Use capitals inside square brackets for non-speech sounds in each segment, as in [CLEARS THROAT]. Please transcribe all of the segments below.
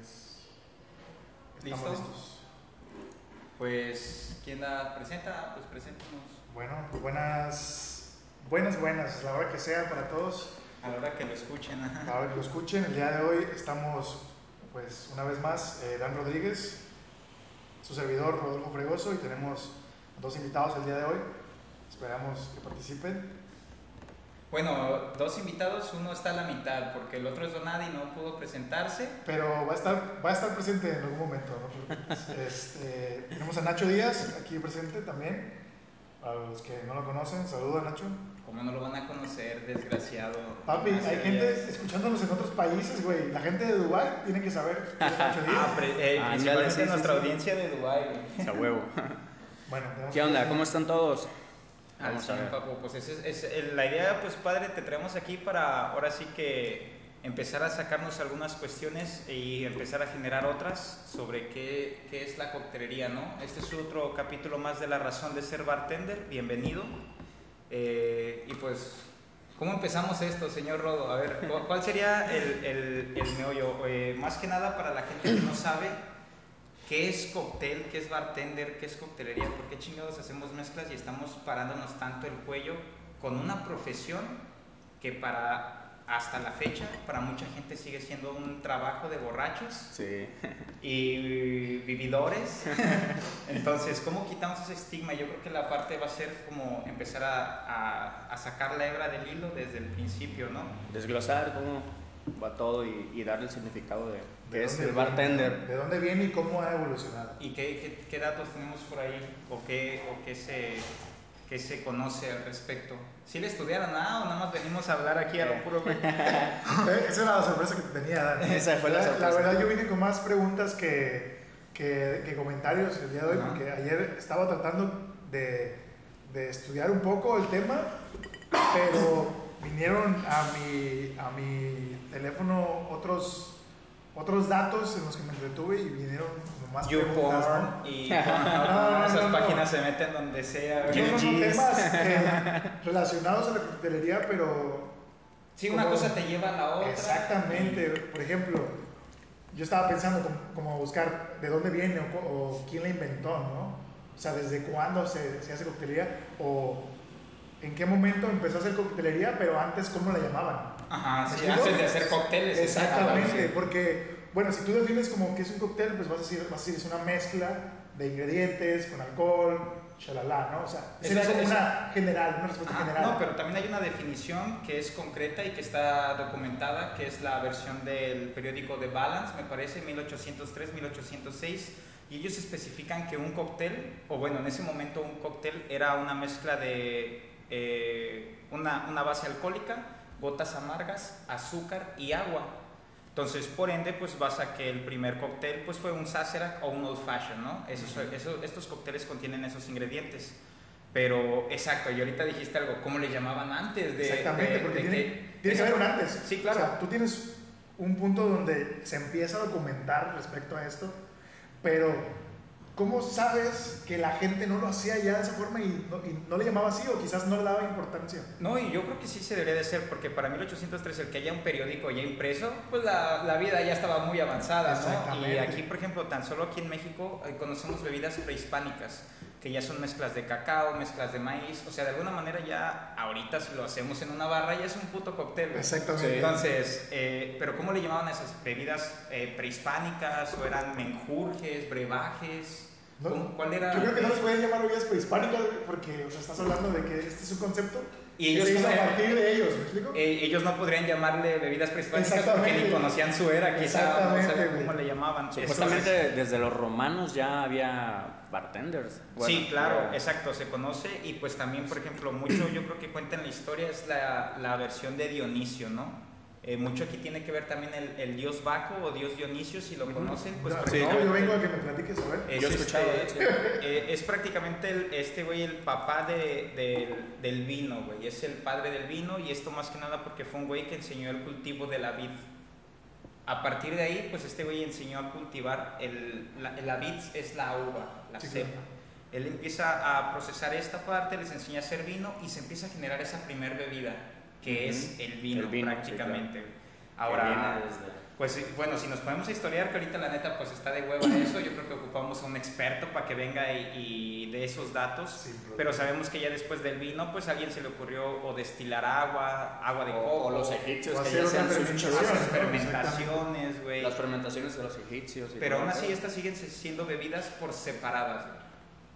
¿Listo? Estamos listos. Pues, ¿quién la presenta? Pues preséntanos. Bueno, buenas, buenas, buenas, la hora que sea para todos, A la hora que lo escuchen. ajá. a la hora que lo escuchen. El día de hoy estamos, pues, una vez más, eh, Dan Rodríguez, su servidor Rodolfo Fregoso, y tenemos dos invitados el día de hoy. Esperamos que participen. Bueno, dos invitados, uno está a la mitad porque el otro es Donadi y no pudo presentarse. Pero va a estar, va a estar presente en algún momento. ¿no? [LAUGHS] Este, tenemos a Nacho Díaz aquí presente también. A los que no lo conocen, saludos Nacho. Como no lo van a conocer, desgraciado. Papi, hay gente escuchándonos en otros países, güey. La gente de Dubái tiene que saber quién es Nacho [LAUGHS] Díaz. Ah, eh, principalmente sí, sí, nuestra sí. audiencia de Dubái. güey. A huevo. [LAUGHS] Bueno, ¿Qué onda? ¿Cómo están todos? Al Vamos a cien, ver. papu. Pues ese es, es- la idea, pues padre, te traemos aquí para ahora sí que empezar a sacarnos algunas cuestiones y empezar a generar otras sobre qué, qué es la coctelería, ¿no? Este es otro capítulo más de la razón de ser bartender. Bienvenido. Eh, y pues, ¿cómo empezamos esto, señor Rodo? A ver, ¿cu- ¿cuál sería el, el- el meollo? Eh, más que nada para la gente que no sabe. ¿Qué es cóctel? ¿Qué es bartender? ¿Qué es coctelería? ¿Por qué chingados hacemos mezclas y estamos parándonos tanto el cuello con una profesión que para hasta la fecha para mucha gente sigue siendo un trabajo de borrachos Sí. y vividores? [LAUGHS] Entonces, ¿cómo quitamos ese estigma? Yo creo que la parte va a ser como empezar a, a- a sacar la hebra del hilo desde el principio, ¿no? Desglosar cómo va todo y, y darle el significado de ¿De qué es dónde el viene, bartender. ¿De dónde viene y cómo ha evolucionado? ¿Y qué, qué- qué datos tenemos por ahí? ¿O qué, o qué, se, qué se conoce al respecto? ¿Sí le estudiaron nada o nada más venimos a hablar aquí a lo puro? [LAUGHS] Eh, Esa era la sorpresa que te tenía, Dan. [LAUGHS] Esa fue la sorpresa. verdad, yo vine con más preguntas que, que, que comentarios el día de hoy, Ajá. porque ayer estaba tratando de, de estudiar un poco el tema, pero vinieron a mi, a mi teléfono otros, otros datos en los que me entretuve y vinieron como más preguntas. [LAUGHS] ¿no? YouPorn y No, no, esas no, no. páginas se meten donde sea. güey. No, no, no, Jeez. temas eh, [LAUGHS] relacionados a la coctelería, pero Sí, una como- cosa te lleva a la otra. Exactamente. Por ejemplo, yo estaba pensando como, como buscar de dónde viene o, o quién la inventó, ¿no? O sea, desde cuándo se, se hace coctelería o en qué momento empezó a hacer coctelería, pero antes cómo la llamaban. Ajá, ¿Me sí, antes de hacer cócteles. Exactamente, porque, bueno, si tú defines como que es un cóctel, pues vas a decir, vas a decir es una mezcla de ingredientes con alcohol, shalala, ¿no? O sea, es- como una general, una respuesta Ajá, general. No, pero también hay una definición que es concreta y que está documentada, que es la versión del periódico The Balance, me parece, 1803-1806, y ellos especifican que un cóctel, o bueno, en ese momento un cóctel era una mezcla de eh, una, una base alcohólica, gotas amargas, azúcar y agua. Entonces, por ende, pues vas a que el primer cóctel pues fue un Sazerac o un Old Fashion, ¿no? Esos, eso- estos cócteles contienen esos ingredientes. Pero, exacto, y ahorita dijiste algo, ¿cómo le llamaban antes? De, Exactamente, de- porque de tiene, que- tiene que haber un antes. Sí, claro. O sea, tú tienes un punto donde se empieza a documentar respecto a esto, pero ¿cómo sabes que la gente no lo hacía ya de esa forma y no, y no le llamaba así o quizás no le daba importancia? No, y yo creo que sí se debería de ser, porque para 1803 el que haya un periódico ya impreso, pues la, la vida ya estaba muy avanzada, ¿no? Y aquí, por ejemplo, tan solo aquí en México eh, conocemos bebidas prehispánicas, que ya son mezclas de cacao, mezclas de maíz, o sea, de alguna manera ya ahorita si lo hacemos en una barra ya es un puto cóctel. Exactamente. Entonces, eh, pero ¿cómo le llamaban a esas bebidas eh, prehispánicas o eran menjurjes, brebajes? No, ¿Cómo- ¿Cuál era? Yo creo que no les pueden llamar bebidas prehispánicas güey, porque o sea, estás hablando de que este es un concepto Y que ellos se hizo como- a partir de ellos, ¿me explico? Eh, ellos no podrían llamarle bebidas prehispánicas porque ni conocían su era, quizá no Exactamente, sabían cómo le llamaban. Supuestamente desde los romanos ya había bartenders. Bueno, sí, claro, exacto, se conoce y pues también, por ejemplo, mucho yo creo que cuenta en la historia es la, la versión de Dionisio, ¿no? Eh, mucho aquí tiene que ver también el, el dios Baco o dios Dionisio, si lo conocen, pues no, sí, no, yo vengo a que me platiques, a ver. es, Yo he escuchado, este, de hecho. eh, es prácticamente el- este güey el papá de- del- del vino, güey. Es el padre del vino y esto más que nada porque fue un güey que enseñó el cultivo de la vid. A partir de ahí, pues este güey enseñó a cultivar el, la, la vid es la uva, la Sí, cepa. claro. Él empieza a procesar esta parte, les enseña a hacer vino y se empieza a generar esa primer bebida, que Ujú. es el vino, El vino, sí, prácticamente. Que Ahora, viene desde- Pues sí, bueno, si nos podemos historiar, que ahorita la neta pues está de hueva eso, yo creo que ocupamos a un experto para que venga y, y dé esos datos. Problema. Pero sabemos que ya después del vino, pues a alguien se le ocurrió o destilar agua, agua de O, coco, o los egipcios o que hacer ya sus fermentación. ¿no? fermentaciones, güey. Las fermentaciones de los egipcios. y Pero aún así estas siguen siendo bebidas por separadas.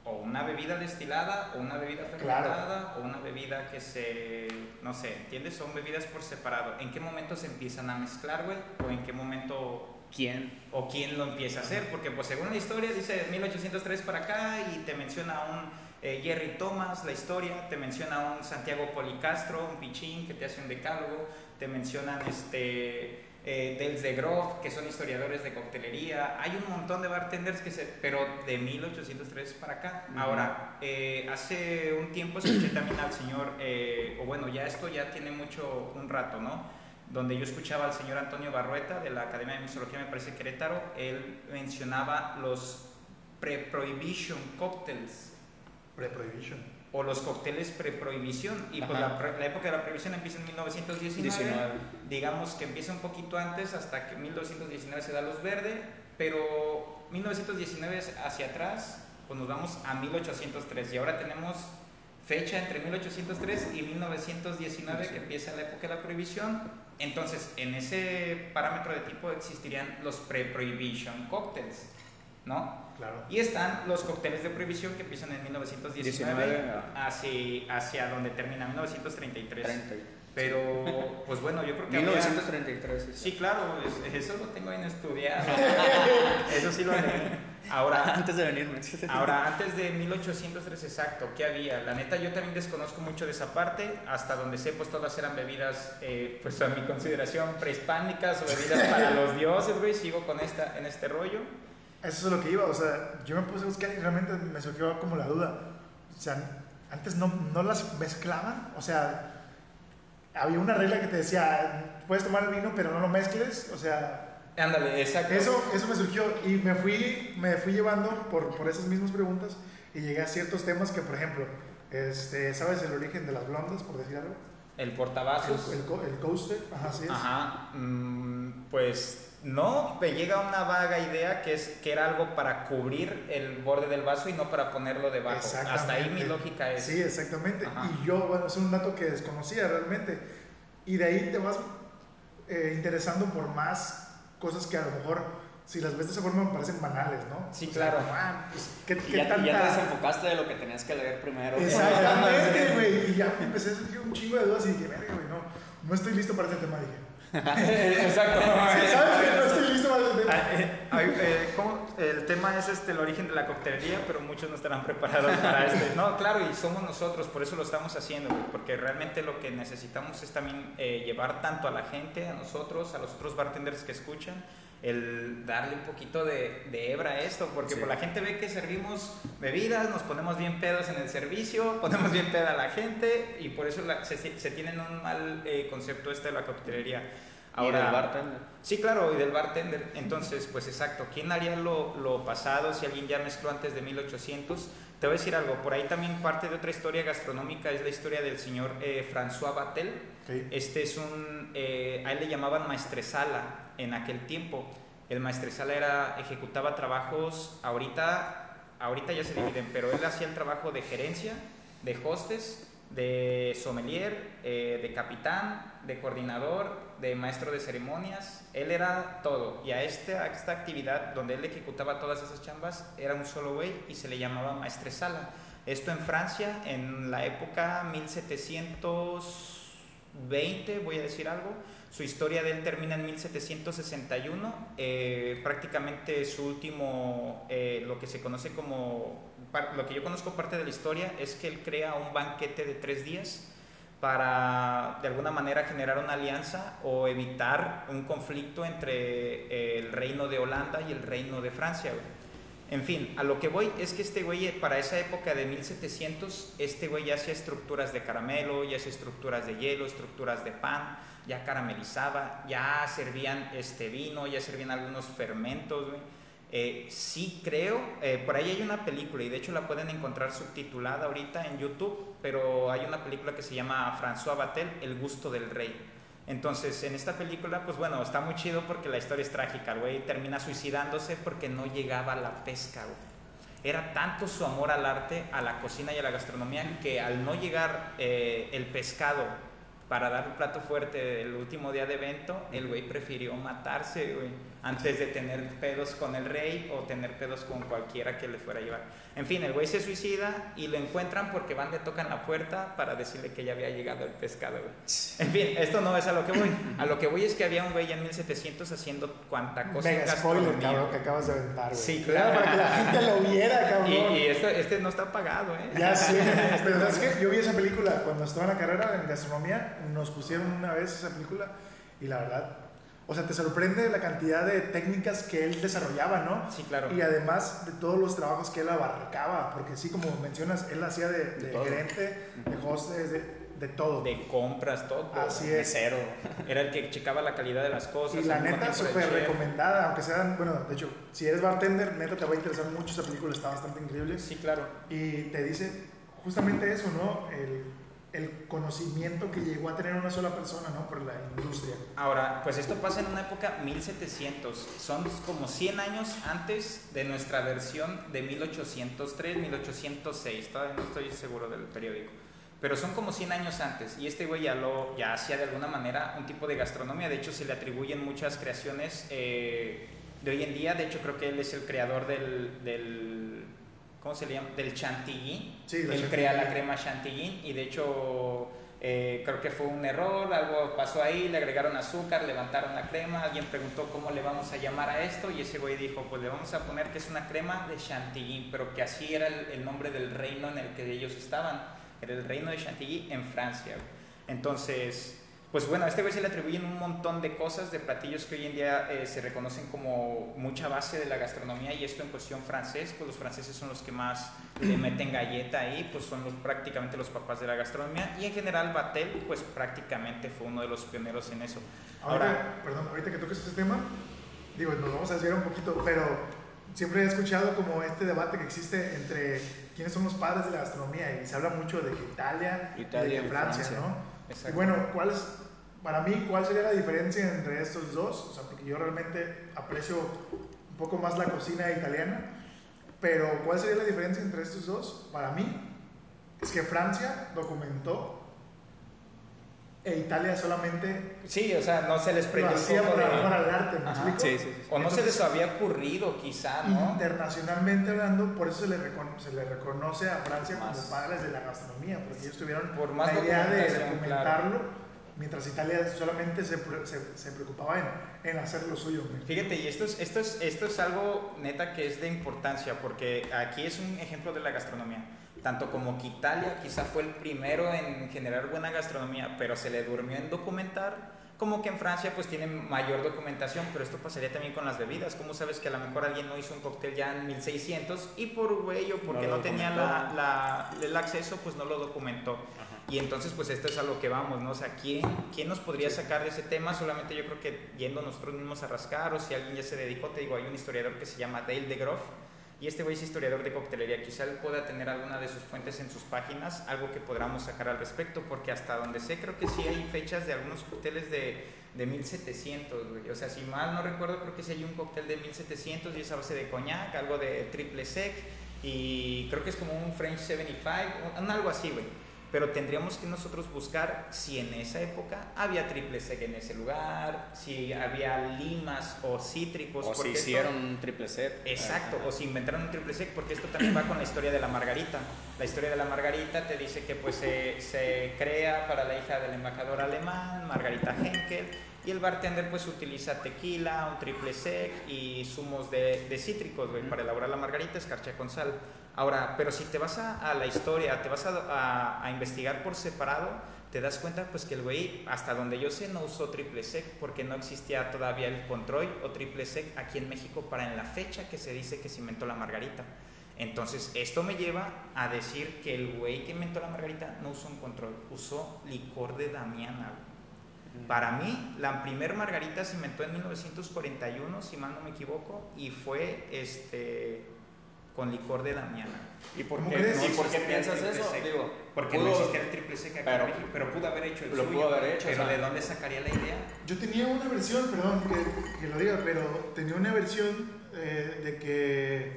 O una bebida destilada, o una bebida Claro. fermentada, o una bebida que se, no sé, ¿entiendes? Son bebidas por separado. ¿En qué momento se empiezan a mezclar, güey? ¿O en qué momento ¿Quién? o quién lo empieza a hacer, porque pues según la historia dice 1803 para acá y te menciona a un eh, Jerry Thomas, la historia, te menciona a un Santiago Policastro, un pichín que te hace un decálogo, te mencionan este eh, Dels de Groff, que son historiadores de coctelería, hay un montón de bartenders que se, pero de 1803 para acá. Ahora, eh, hace un tiempo escuché también al señor, eh, o bueno, ya esto ya tiene mucho, un rato, ¿no? donde yo escuchaba al señor Antonio Barrueta de la Academia de Mixología, me parece Querétaro, él mencionaba los pre-prohibition cocktails Pre-prohibition. O los cócteles pre-prohibición. Y pues Ajá. la, pro- la época de la prohibición empieza en 1919. 19. Digamos que empieza un poquito antes, hasta que 1919 se da luz verde, pero 1919 es hacia atrás, pues nos vamos a 1803. Y ahora tenemos fecha entre 1803 y 1919 que empieza la época de la prohibición. Entonces, en ese parámetro de tipo existirían los pre-prohibition cocktails, ¿no? Claro. Y están los cócteles de prohibición que empiezan en 1919 19, hacia, hacia donde termina 1933. 30. Pero, pues bueno, yo creo que habría- 1933. Sí, claro, es- eso lo tengo bien estudiado. [LAUGHS] eso sí lo. Ahora, Antes de venirme. Ahora, antes de 1803 exacto, ¿qué había? La neta, yo también desconozco mucho de esa parte. Hasta donde sé, pues todas eran bebidas, eh, pues a mi consideración, prehispánicas o bebidas para [LAUGHS] los dioses, güey. Sigo con esta, en este rollo. Eso es lo que iba, o sea, yo me puse a buscar y realmente me surgió como la duda. O sea, antes no, no las mezclaban, o sea, había una regla que te decía, puedes tomar el vino, pero no lo mezcles, o sea, Ándale, exacto. eso, eso me surgió y me fui, me fui llevando por, por esas mismas preguntas y llegué a ciertos temas que, por ejemplo, este, ¿sabes el origen de las blondas, por decir algo? El El, portavasos. el, co- el coaster, ajá, sí es. Ajá, mm, pues no, me llega una vaga idea que es que era algo para cubrir el borde del vaso y no para ponerlo debajo. Hasta ahí mi lógica es. Sí, exactamente. Ajá. Y yo, bueno, es un dato que desconocía realmente. Y de ahí te vas eh, interesando por más cosas que a lo mejor, si las ves de esa forma, me parecen banales, ¿no? Sí, O claro. ah, pues, ¿qué, Y qué ya, tanta... y ya te desenfocaste de lo que tenías que leer primero. Exactamente, güey. Y ya me empecé a surgir un chingo de dudas y dije, verga, güey, no, no estoy listo para este tema, dije. [LAUGHS] Exacto. ¿Sabes que no estoy listo para? Ah, eh, eh. El tema es este, el origen de la coctelería, pero muchos no estarán [LAUGHS] preparados para este. No, claro, y somos nosotros, por eso lo estamos haciendo, güey, porque realmente lo que necesitamos es también eh, llevar tanto a la gente, a nosotros, a los otros bartenders que escuchan, el darle un poquito de, de hebra a esto, porque Sí. pues, la gente ve que servimos bebidas, nos ponemos bien pedos en el servicio, [LAUGHS] ponemos bien peda a la gente, y por eso la- se, se tienen un mal eh, concepto este de la coctelería. y del bartender. Sí, claro, y del bartender. Entonces, pues exacto, ¿quién haría lo, lo pasado si alguien ya mezcló antes de 1800? Te voy a decir algo, por ahí también parte de otra historia gastronómica es la historia del señor eh, François Batel. Ok. Este es un, eh, a él le llamaban maestresala en aquel tiempo. El maestresala era, ejecutaba trabajos, ahorita, ahorita ya se dividen, pero él hacía el trabajo de gerencia, de hostes, de sommelier, eh, de capitán, de coordinador, de maestro de ceremonias. Él era todo. Y a, este, a esta actividad donde él ejecutaba todas esas chambas, era un solo güey y se le llamaba maestresala. Esto en Francia, en la época 1720, voy a decir algo. Su historia de él termina en 1761. eh, prácticamente su último, eh, lo que se conoce como, lo que yo conozco parte de la historia, es que él crea un banquete de tres días para de alguna manera generar una alianza o evitar un conflicto entre eh, el reino de Holanda y el reino de Francia. En fin, a lo que voy es que este güey, eh, para esa época de 1700, este güey ya hacía estructuras de caramelo, ya hacía estructuras de hielo, estructuras de pan, ya caramelizaba, ya servían este vino, ya servían algunos fermentos, güey. Eh, sí creo, eh, por ahí hay una película y de hecho la pueden encontrar subtitulada ahorita en YouTube, pero hay una película que se llama François Batel, El gusto del rey. Entonces, en esta película, pues bueno, está muy chido porque la historia es trágica. El güey termina suicidándose porque no llegaba la pesca, güey. Era tanto su amor al arte, a la cocina y a la gastronomía que al no llegar eh, el pescado para dar el plato fuerte el último día de evento, el güey prefirió matarse, güey, antes de tener pedos con el rey o tener pedos con cualquiera que le fuera a llevar. En fin, el güey se suicida y lo encuentran porque van, le tocan la puerta para decirle que ya había llegado el pescado, güey. En fin, esto no es a lo que voy. A lo que voy es que había un güey en 1700 haciendo cuanta cosa Mega spoiler, cabrón, que acabas de aventar, güey. Sí, Era claro. para que la gente lo viera, [LAUGHS] cabrón. Y, y este, este no está pagado, ¿eh? Ya sé, [LAUGHS] pero es que yo vi esa película cuando estaba en la carrera en gastronomía, nos pusieron una vez esa película y la verdad, o sea, te sorprende la cantidad de técnicas que él desarrollaba, ¿no? Sí, claro. Y además de todos los trabajos que él abarcaba, porque sí, como mencionas, él hacía de, de De gerente, de hostes, de, de todo. De compras, todo. Así es. Mesero. Era el que checaba la calidad de las cosas. Y la neta, súper recomendada, aunque sean, bueno, de hecho, si eres bartender, neta te va a interesar mucho esa película, está bastante increíble. Sí, claro. Y te dice justamente eso, ¿no? El, el conocimiento que llegó a tener una sola persona, ¿no? Por la industria. Ahora, pues esto pasa en una época 1700. Son como 100 años antes de nuestra versión de 1803, 1806. Todavía no estoy seguro del periódico. Pero son como 100 años antes. Y este güey ya, lo, ya hacía de alguna manera un tipo de gastronomía. De hecho, se le atribuyen muchas creaciones eh, de hoy en día. De hecho, creo que él es el creador del... del ¿Cómo se le llama? Del chantilly. Sí, la él chantilly. crea la crema chantilly y de hecho eh, creo que fue un error, algo pasó ahí, le agregaron azúcar, levantaron la crema, alguien preguntó cómo le vamos a llamar a esto y ese güey dijo, pues le vamos a poner que es una crema de chantilly, pero que así era el, el nombre del reino en el que ellos estaban, era el reino de chantilly en Francia. Entonces, pues bueno, a este güey se le atribuyen un montón de cosas, de platillos que hoy en día eh, se reconocen como mucha base de la gastronomía y esto en cuestión francés, pues los franceses son los que más le [CLEARS THROAT] meten galleta ahí, pues son los, prácticamente los papás de la gastronomía y en general Batel pues prácticamente fue uno de los pioneros en eso. Ahora, Ahora, perdón, ahorita que toques este tema, digo, nos vamos a desviar un poquito, pero siempre he escuchado como este debate que existe entre quiénes son los padres de la gastronomía y se habla mucho de Italia, Italia y de que y Francia, Francia. ¿no? Exacto. Bueno, ¿cuál es, para mí, cuál sería la diferencia entre estos dos? O sea, porque yo realmente aprecio un poco más la cocina italiana, pero ¿cuál sería la diferencia entre estos dos? Para mí, es que Francia documentó e Italia solamente sí, o sea, no se les prendió hacía un poco por de... amor al arte, ¿me Ajá, explico? Sí, sí, sí. O no se les había ocurrido quizá, ¿no? Internacionalmente hablando, por eso se le, se le reconoce a Francia Más. como padres de la gastronomía, porque ellos tuvieron Por más la idea de documentarlo, mientras Italia solamente se, se, se preocupaba en, en hacer lo suyo. Fíjate, y esto es, esto, es, esto es algo neta que es de importancia, porque aquí es un ejemplo de la gastronomía. Tanto como que Italia quizá fue el primero en generar buena gastronomía, pero se le durmió en documentar, como que en Francia pues tienen mayor documentación, pero esto pasaría también con las bebidas. ¿Cómo sabes que a lo mejor alguien no hizo un cóctel ya en 1600 y por güey o porque No no, tenía la, la- el acceso pues no lo documentó? Y entonces, pues esto es a lo que vamos, ¿no? O sea, ¿quién, quién nos podría sacar de ese tema? Solamente yo creo que yendo nosotros mismos a rascar, o si alguien ya se dedicó, te digo, hay un historiador que se llama Dale de Groff, y este güey es historiador de coctelería. Quizá pueda tener alguna de sus fuentes en sus páginas, algo que podamos sacar al respecto, porque hasta donde sé, creo que sí hay fechas de algunos cócteles de, de 1700, güey. O sea, si mal no recuerdo, creo que sí hay un cóctel de 1700 y es a base de coñac, algo de triple sec, y creo que es como un French 75, un, un algo así, güey. Pero tendríamos que nosotros buscar si en esa época había triple sec en ese lugar, si había limas o cítricos. O si esto- hicieron un triple set. Exacto, o si inventaron un triple sec, porque esto también va con la historia de la margarita. La historia de la margarita te dice que pues se, se crea para la hija del embajador alemán, Margarita Henkel, y el bartender pues utiliza tequila, un triple sec y zumos de, de cítricos güey, para elaborar la margarita, escarcha con sal. Ahora, pero si te vas a, a la historia, te vas a, a- a investigar por separado, te das cuenta pues que el güey, hasta donde yo sé, no usó triple sec porque no existía todavía el control o triple sec aquí en México para en la fecha que se dice que se inventó la margarita. Entonces, esto me lleva a decir que el güey que inventó la margarita no usó un control, usó licor de Damiana. güey. Para mí, la primer margarita se inventó en 1941, si mal no me equivoco, y fue este con licor de Damiana. ¿Y por ¿Cómo qué, crees? ¿y por qué piensas eso? sec. Digo, Porque pudo- no existía el triple sec aquí pero- en México, pero pudo haber hecho el lo suyo. pudo haber hecho, Pero o sea. ¿de dónde sacaría la idea? Yo tenía una versión, perdón que, que lo diga, pero tenía una versión eh, de que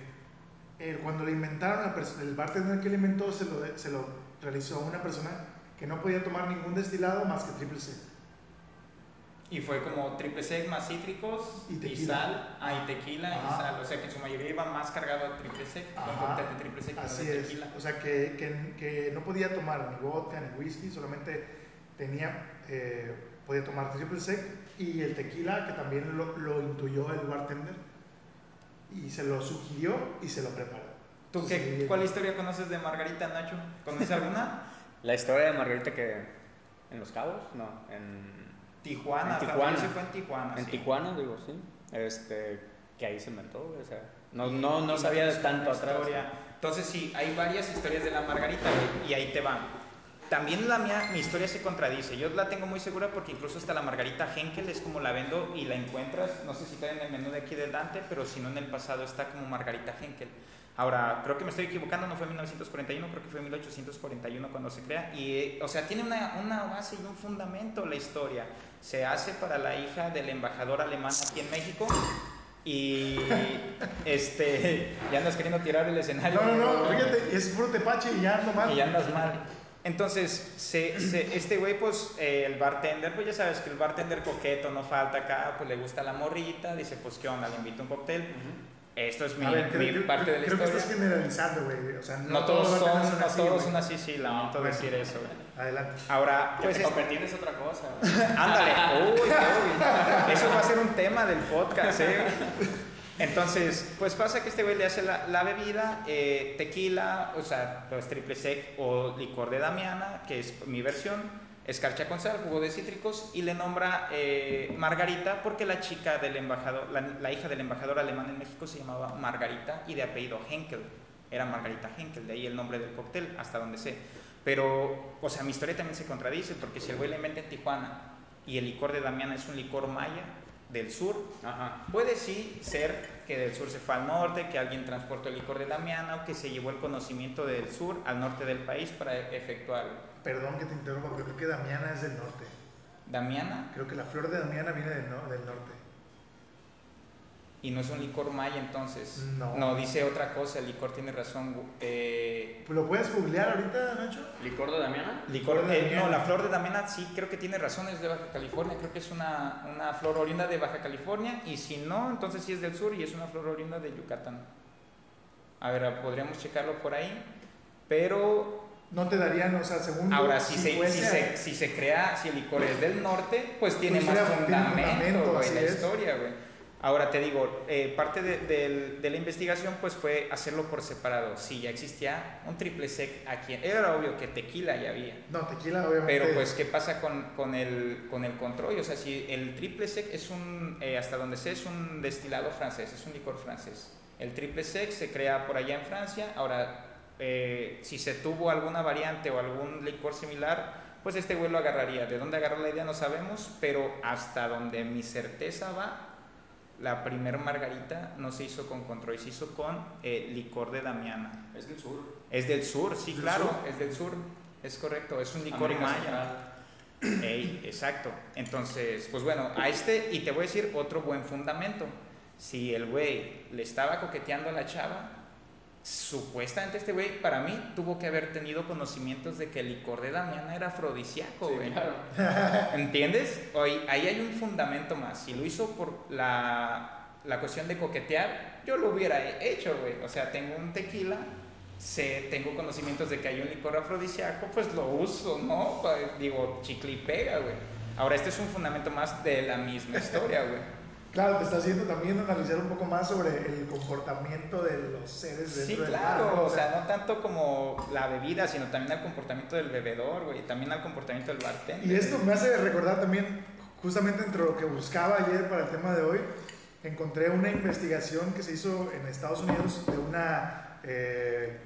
eh, cuando le inventaron, la el bartender que le inventó se lo, se lo realizó a una persona que no podía tomar ningún destilado más que triple C. Y fue como triple sec más cítricos Y y, sal, ah, y tequila Ajá. y sal. O sea que en su mayoría iba más cargado a triple sec, con de triple sec Así de es. tequila. O sea que, que, que no podía tomar ni vodka ni whisky, solamente tenía, eh, podía tomar triple sec y el tequila, que también lo, lo intuyó el bartender y se lo sugirió y se lo preparó. ¿Tú Entonces, qué, cuál historia conoces de Margarita, Nacho? ¿Conoces [LAUGHS] alguna? La historia de Margarita que... ¿En Los Cabos? No, en... Tijuana, En Tijuana. yo sé fue en Tijuana. En sí. Tijuana, digo, sí. Este, que ahí se inventó, o sea, no, no, no sabía de tanto atrás. historia. Entonces sí, hay varias historias de la Margarita güey, y ahí te van. También la mía, mi historia se contradice. Yo la tengo muy segura porque incluso hasta la Margarita Henkel es como la vendo y la encuentras, no sé si está en el menú de aquí del Dante, pero si no en el pasado está como Margarita Henkel. Ahora, creo que me estoy equivocando, no fue en 1941, creo que fue en 1841 cuando se crea. Y, eh, o sea, tiene una, una base y un fundamento la historia. Se hace para la hija del embajador alemán aquí en México y [LAUGHS] este ya andas queriendo tirar el escenario. No, no, no, fíjate, es puro tepache y ya ando mal. Y ya andas mal. Entonces, se, se- este güey, pues, eh, el bartender, pues ya sabes que el bartender coqueto no falta acá, pues le gusta la morrita, dice, pues, ¿qué onda? Le invito un cóctel. Esto es mi, ver, creo, mi creo- parte de la creo que historia. estás generalizando, güey. O sea, no, no todos los son, bartenders no así, todos son así, sí, lamento bueno. decir eso. güey. Adelante. Ahora, pues, te es- competir es otra cosa. güey. [LAUGHS] Ándale. Uy, uy. Eso va a ser un tema del podcast, ¿eh? Entonces, pues pasa que este güey le hace la, la bebida, eh, tequila, o sea, pues triple sec o licor de Damiana, que es mi versión, escarcha con sal, jugo de cítricos, y le nombra eh, Margarita porque la chica del embajador, la, la hija del embajador alemán en México se llamaba Margarita y de apellido Henkel. Era Margarita Henkel, de ahí el nombre del cóctel, hasta donde sé. Pero, o sea, mi historia también se contradice, porque si el güey le inventa en Tijuana y el licor de Damiana es un licor maya del sur, Ajá. puede sí ser que del sur se fue al norte, que alguien transportó el licor de Damiana o que se llevó el conocimiento del sur al norte del país para efectuarlo. Perdón que te interrumpa, pero creo que Damiana es del norte. Damiana, Creo que la flor de Damiana viene del, no- del norte. y no es un licor maya entonces. No. dice otra cosa, el licor tiene razón. eh, ¿Lo puedes googlear ahorita, Nacho? ¿Licor de Damiana? Licor, de eh, Damiana. no, la flor de Damiana sí creo que tiene razón, es de Baja California, creo que es una, una flor oriunda de Baja California y si no, entonces sí es del sur y es una flor oriunda de Yucatán. A ver, podríamos checarlo por ahí, pero No te darían, o sea, según. ahora si, se, si, se, si se crea, si el licor es del norte, pues tiene Pues más fundamento, así la es. historia, güey. Ahora te digo, eh, parte de, del- de la investigación pues fue hacerlo por separado. Si ya existía un triple sec aquí, era obvio que tequila ya había. No, tequila, obviamente. Pero pues, ¿qué pasa con, con, el, con el control? O sea, si el triple sec es un, eh, hasta donde sé, es un destilado francés, es un licor francés. El triple sec se crea por allá en Francia. Ahora, eh, si se tuvo alguna variante o algún licor similar, pues este güey lo agarraría. ¿De dónde agarró la idea? No sabemos, pero hasta donde mi certeza va, la primer margarita no se hizo con control, se hizo con eh, licor de Damiana. Es del sur. Es del sur, sí, ¿Del claro, sur? es del sur. Es correcto, es un licor América maya. Ey, exacto. Entonces, pues bueno, a este, y te voy a decir otro buen fundamento. Si el güey le estaba coqueteando a la chava, supuestamente este güey, para mí, tuvo que haber tenido conocimientos de que el licor de Damiana era afrodisíaco, Sí, güey. claro. [LAUGHS] ¿Entiendes? Hoy, ahí hay un fundamento más. Si lo hizo por la, la cuestión de coquetear, yo lo hubiera he- hecho, güey. O sea, tengo un tequila, sé, tengo conocimientos de que hay un licor afrodisíaco, pues lo uso, ¿no? Pues, digo, chicle y pega, güey. Ahora, este es un fundamento más de la misma historia, güey. Claro, te está haciendo también analizar un poco más sobre el comportamiento de los seres dentro Sí, del claro, o sea, no tanto como la bebida, sino también al comportamiento del bebedor, güey, también al comportamiento del bartender. Y esto me hace recordar también, justamente entre lo que buscaba ayer para el tema de hoy, encontré una investigación que se hizo en Estados Unidos de una, eh,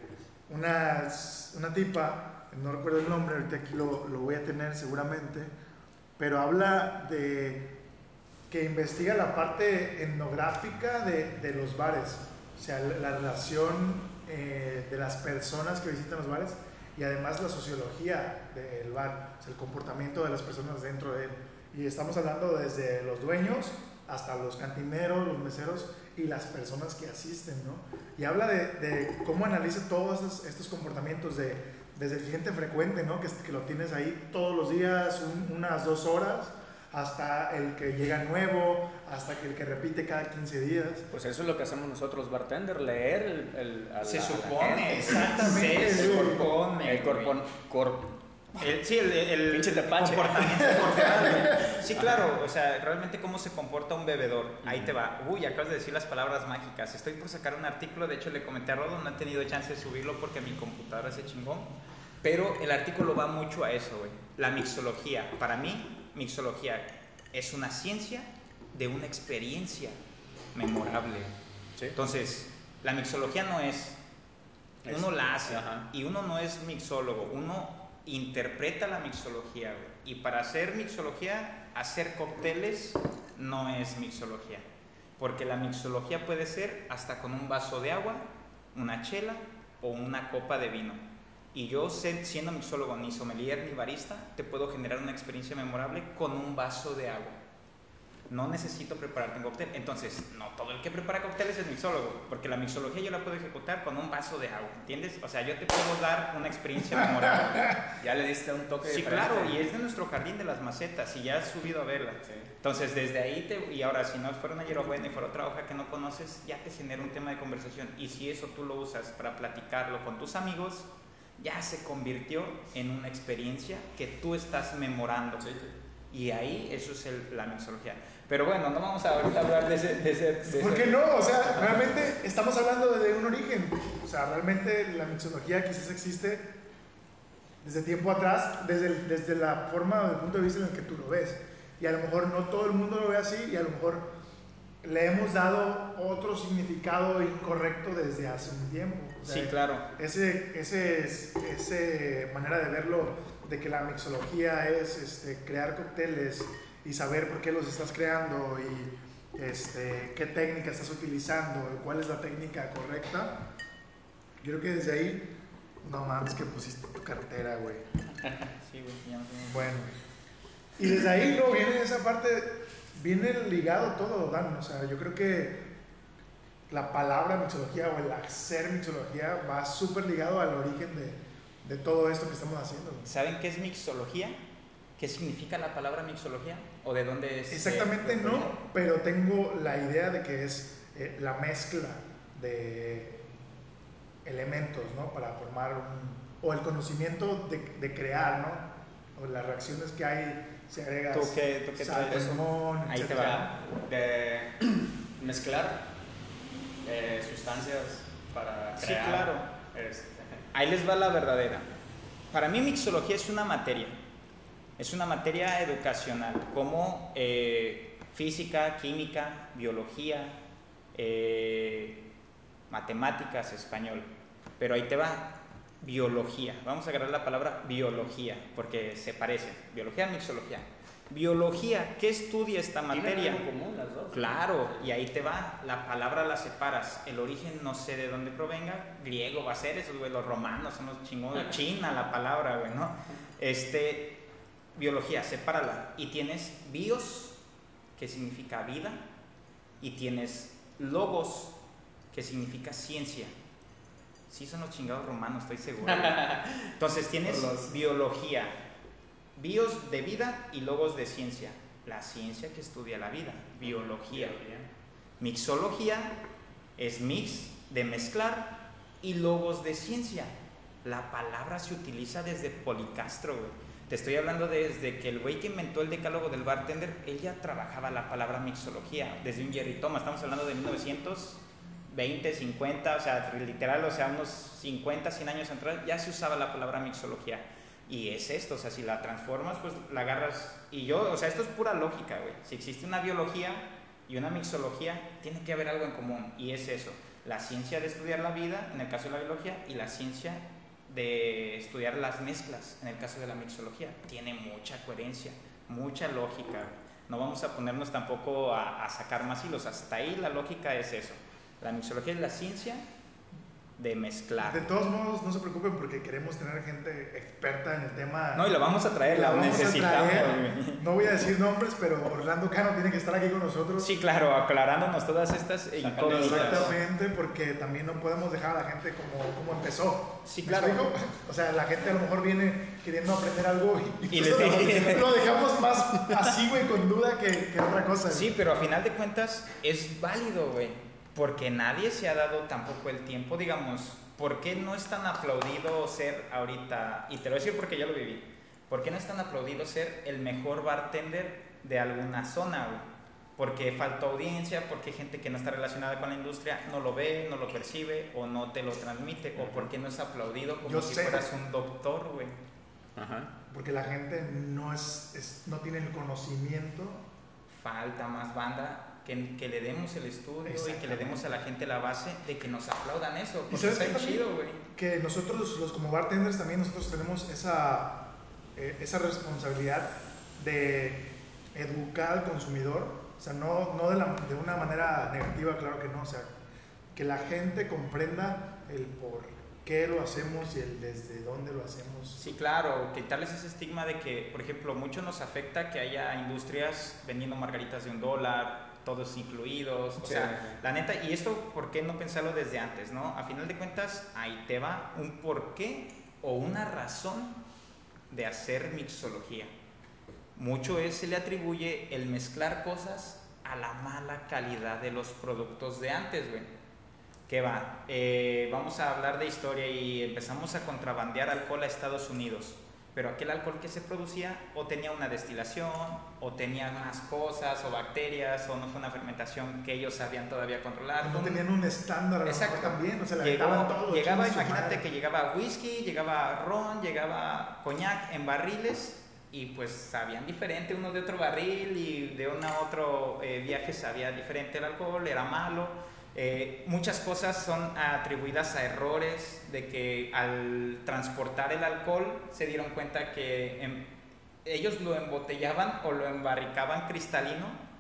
una, una tipa, no recuerdo el nombre, ahorita aquí lo, lo voy a tener seguramente, pero habla de que investiga la parte etnográfica de, de los bares. O sea, la, la relación eh, de las personas que visitan los bares y además la sociología del bar, o sea, el comportamiento de las personas dentro de él. Y estamos hablando desde los dueños hasta los cantineros, los meseros y las personas que asisten, ¿no? Y habla de, de cómo analiza todos estos, estos comportamientos de, desde el cliente frecuente, ¿no? Que, que lo tienes ahí todos los días, un- unas dos horas, hasta el que llega nuevo, hasta que el que repite cada 15 días. Pues eso es lo que hacemos nosotros, bartender, leer el, el- a la- Se a la supone, gente. Exactamente, Se güey. supone. El corpo, güey. cor- El- sí, el, el Pinche tepache. comportamiento [LAUGHS] corporal. Sí, claro, o sea, realmente cómo se comporta un bebedor. Ahí te va. Uy, acabas de decir las palabras mágicas. Estoy por sacar un artículo, de hecho le comenté a Rodo, no he tenido chance de subirlo porque mi computadora se chingó. Pero el artículo va mucho a eso, güey. La mixología. Para mí, mixología es una ciencia de una experiencia memorable. Sí. Entonces, la mixología no es Es- uno la hace ajá. y uno no es mixólogo, uno interpreta la mixología. güey. Y para hacer mixología, hacer cócteles no es mixología. Porque la mixología puede ser hasta con un vaso de agua, una chela o una copa de vino. Y yo, sé- siendo mixólogo, ni sommelier ni barista, te puedo generar una experiencia memorable con un vaso de agua. No necesito prepararte un cóctel. Entonces, no todo el que prepara cócteles es mixólogo, porque la mixología yo la puedo ejecutar con un vaso de agua, ¿entiendes? O sea, yo te puedo dar una experiencia memorable. [LAUGHS] Ya le diste un toque Sí, diferente. claro, y es de nuestro jardín de las macetas, y ya has subido a verla. Sí. Entonces, desde ahí, te, y ahora, si no fuera una hierbabuena y fuera otra hoja que no conoces, ya te genera un tema de conversación. Y si eso tú lo usas para platicarlo con tus amigos, ya se convirtió en una experiencia que tú estás memorando. Sí. Y ahí, eso es el- la mixología. Pero bueno, no vamos a ahorita hablar de ese... De ese, de ¿Por ese- qué no? O sea, realmente estamos hablando de un origen. O sea, realmente la mixología quizás existe desde tiempo atrás, desde, el- desde la forma o el punto de vista en el que tú lo ves. Y a lo mejor no todo el mundo lo ve así y a lo mejor le hemos dado otro significado incorrecto desde hace un tiempo. O sea, Sí, claro. ese, ese, ese manera de verlo, de que la mixología es este, crear cócteles y saber por qué los estás creando y este, qué técnica estás utilizando, cuál es la técnica correcta. Yo creo que desde ahí, no mames que pusiste tu cartera, güey. [LAUGHS] Sí, güey, ya no tengo- Bueno, y desde ahí no viene esa parte, viene ligado todo, Dan. O sea, yo creo que la palabra mixología o el hacer mixología va súper ligado al origen de, de todo esto que estamos haciendo. ¿Saben qué es mixología? ¿Qué significa la palabra mixología? ¿O de dónde es? Exactamente eh, no, pero tengo la idea de que es eh, la mezcla de elementos, ¿no? Para formar un... o el conocimiento de, de crear, ¿no? O las reacciones que hay, si agregas ¿Tú qué, tú qué sal, traes? limón, Ahí te va. de [CLEARS THROAT] mezclar eh, sustancias para Sí, crear. claro. este, Ahí les va la verdadera. Para mí mixología es una materia. Es una materia educacional, como eh, física, química, biología, eh, matemáticas, español. Pero ahí te va, biología. Vamos a agarrar la palabra biología, porque se parecen. Biología, mixología. Biología, ¿qué estudia esta materia? algo común las dos. Claro, y ahí te va, la palabra la separas, el origen no sé de dónde provenga, griego va a ser, esos güey, los romanos son los chingones, china la palabra, güey, ¿no? Este, biología, sepárala, y tienes bios, que significa vida, y tienes logos, que significa ciencia. Sí son los chingados romanos, estoy seguro. [LAUGHS] Entonces tienes los- biología, bios de vida y logos de ciencia. La ciencia que estudia la vida, biología. Mixología es mix de mezclar y logos de ciencia. La palabra se utiliza desde Policastro, güey. Te estoy hablando desde que el güey que inventó el decálogo del bartender, él ya trabajaba la palabra mixología, desde un Jerry Thomas, estamos hablando de 1920, 50, o sea, literal, o sea, unos 50, 100 años atrás, ya se usaba la palabra mixología. Y es esto, o sea, si la transformas, pues la agarras. Y yo, o sea, esto es pura lógica, güey. Si existe una biología y una mixología, tiene que haber algo en común. Y es eso: la ciencia de estudiar la vida, en el caso de la biología, y la ciencia de estudiar las mezclas, en el caso de la mixología. Tiene mucha coherencia, mucha lógica. No vamos a ponernos tampoco a, a sacar más hilos. Hasta ahí la lógica es eso. La mixología es la ciencia de mezclar. De todos modos, no se preocupen porque queremos tener gente experta en el tema. No, y lo vamos a traer, la, vamos a necesitamos. traer. No voy a decir nombres, pero Orlando Cano tiene que estar aquí con nosotros. Sí, claro, aclarándonos todas estas incógnitas. Exactamente, porque también no podemos dejar a la gente como, como empezó. Sí, ¿Me claro. explico? O sea, la gente a lo mejor viene queriendo aprender algo y, Y nosotros le- [LAUGHS] lo dejamos más así, güey, con duda que, que otra cosa. güey. Sí, pero a final de cuentas es válido, güey. Porque nadie se ha dado tampoco el tiempo, digamos, ¿por qué no es tan aplaudido ser ahorita? Y te lo voy a decir porque yo lo viví. ¿Por qué no es tan aplaudido ser el mejor bartender de alguna zona, güey? Porque falta audiencia, porque gente que no está relacionada con la industria no lo ve, no lo percibe o no te lo transmite, o porque no es aplaudido como Yo si sé. fueras un doctor, güey. Ajá. Porque la gente no, es, es- no tiene el conocimiento. falta más banda que, que le demos el estudio y que le demos a la gente la base de que nos aplaudan eso. ¿Y sabes chido, güey. que nosotros los como bartenders también nosotros tenemos esa, eh, esa responsabilidad de educar al consumidor, o sea, no, no de, la- de una manera negativa, claro que no, o sea, que la gente comprenda el por qué lo hacemos y el desde dónde lo hacemos. Sí, claro, quitarles ese estigma de que, por ejemplo, mucho nos afecta que haya industrias vendiendo margaritas de un dólar, todos incluidos, o Sí. sea, la neta, y esto, ¿por qué no pensarlo desde antes, no? A final de cuentas, ahí te va un porqué o una razón de hacer mixología. Mucho es, se le atribuye el mezclar cosas a la mala calidad de los productos de antes, güey. ¿Qué va? Eh, vamos a hablar de historia y empezamos a contrabandear alcohol a Estados Unidos. Pero aquel alcohol que se producía o tenía una destilación, o tenía más cosas, o bacterias, o no fue una fermentación que ellos sabían todavía controlar. no tenían un estándar Exacto. también, o sea, le Llegó- todo. llegaba, imagínate que llegaba whisky, llegaba ron, llegaba coñac en barriles y pues sabían diferente uno de otro barril y de un a otro eh, viaje sabía diferente el alcohol, era malo. Eh, muchas cosas son atribuidas a errores de que al transportar el alcohol se dieron cuenta que em, ellos lo embotellaban o lo embarricaban cristalino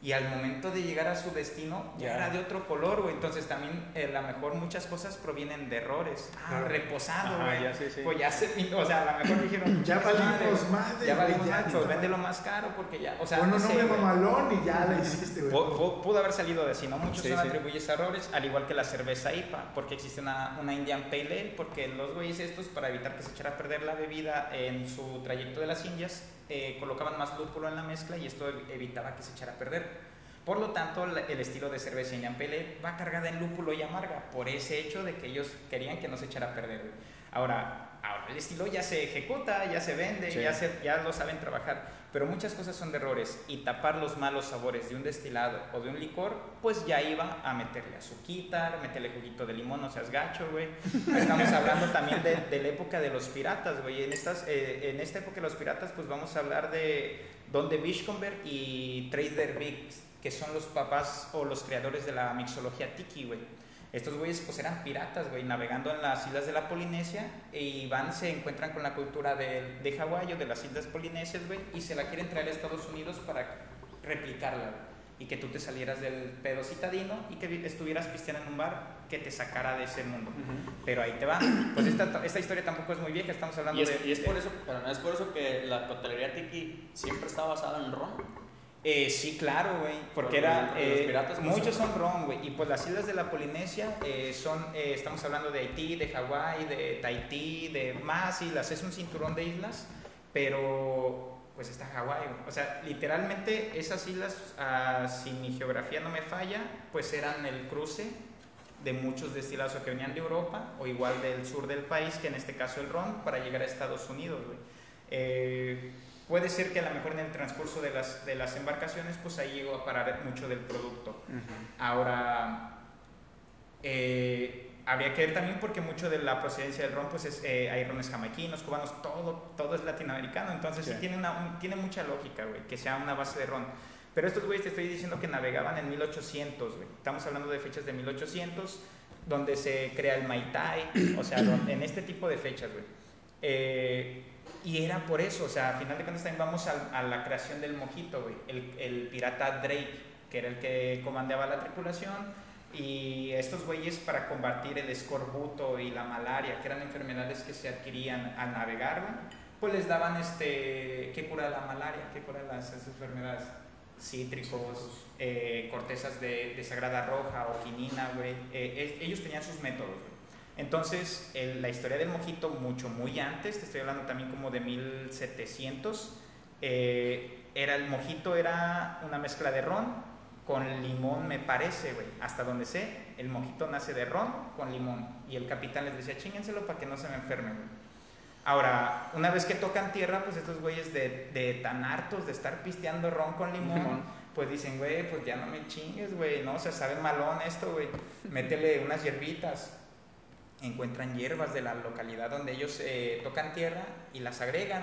y al momento de llegar a su destino ya era de otro color, güey. Entonces también eh, a lo mejor muchas cosas provienen de errores. Ah, Claro. reposado, güey. ya, sí, sí. Pues ya se, o sea, a lo mejor dijeron, Ya "Chingas valimos madre, Ya valimos está pues véndelo mal". más caro porque ya, o sea, Bueno, no sé, nombre mamalón y ya la hiciste, güey. Pu- pu- Pudo haber salido de así, ¿no? Muchos Sí, sí. atribuyes errores, al igual que la cerveza IPA, porque existe una, una Indian Pale Ale, porque los güeyes estos, para evitar que se echara a perder la bebida en su trayecto de las Indias, eh, colocaban más lúpulo en la mezcla y esto evitaba que se echara a perder. Por lo tanto, el estilo de cerveza Indian Pale Ale va cargada en lúpulo y amarga, por ese hecho de que ellos querían que no se echara a perder. Ahora, ahora el estilo ya se ejecuta, ya se vende, Sí. ya, se, ya lo saben trabajar, pero muchas cosas son de errores y tapar los malos sabores de un destilado o de un licor, pues ya iba a meterle azuquitar, meterle juguito de limón, no seas gacho, güey. Estamos hablando también de, de la época de los piratas, güey. En, estas, eh, en esta época de los piratas, pues vamos a hablar de Don de Bischomberg y Trader Vicks, que son los papás o los creadores de la mixología tiki, güey. Estos güeyes pues eran piratas, güey, navegando en las islas de la Polinesia y van, se encuentran con la cultura de, de Hawái o de las islas polinesias, güey, y se la quieren traer a Estados Unidos para replicarla, güey. Y que tú te salieras del pedo citadino y que vi- estuvieras pisteando en un bar que te sacara de ese mundo. Pero ahí te va. Pues esta, esta historia tampoco es muy vieja, estamos hablando Y es, de... y es por eso, pero no es por eso que la coctelería tiki siempre está basada en ron. Eh, sí, claro, güey, porque era... los eh, muchos son- ron, güey, y pues las islas de la Polinesia eh, son, eh, estamos hablando de Haití, de Hawái, de Tahití, de más islas, es un cinturón de islas, pero pues está Hawái, güey. o sea, literalmente esas islas, ah, si mi geografía no me falla, pues eran el cruce de muchos destilados que venían de Europa o igual del sur del país, que en este caso el ron, para llegar a Estados Unidos, güey. Eh, puede ser que a lo mejor en el transcurso de las, de las embarcaciones, pues ahí llegó a parar mucho del producto. Ahora, eh, habría que ver también porque mucho de la procedencia del ron, pues es, eh, hay rones jamaiquinos, cubanos, todo, todo es latinoamericano, entonces sí, Sí. tiene, una, un- tiene mucha lógica, güey, que sea una base de ron. Pero estos güeyes te estoy diciendo que navegaban en 1800, güey. Estamos hablando de fechas de 1800, donde se crea el Mai Tai, o sea, [CLEARS THROAT] en este tipo de fechas, güey. Eh, y era por eso, o sea, a final de cuentas también vamos al- a, la creación del mojito, güey. El, el pirata Drake, que era el que comandaba la tripulación, Y estos güeyes para combatir el escorbuto y la malaria, que eran enfermedades que se adquirían al navegar, güey, pues les daban este, ¿qué cura la malaria? ¿Qué cura las esas enfermedades? Cítricos, eh, cortezas de, de sagrada roja o quinina, güey. Eh, ellos tenían sus métodos, güey. Entonces, el- la historia del mojito, mucho, muy antes, te estoy hablando también como de 1700, eh, era el mojito era una mezcla de ron con limón, me parece, güey. Hasta donde sé, el mojito nace de ron con limón. Y el capitán les decía, chíngenselo para que no se me enfermen, güey. Ahora, una vez que tocan tierra, pues estos güeyes de, de tan hartos de estar pisteando ron con limón, Limón. pues dicen, güey, pues ya no me chingues, güey, no, o sea, sabe malón esto, güey. Métele unas hierbitas. Encuentran hierbas de la localidad donde ellos eh, tocan tierra y las agregan.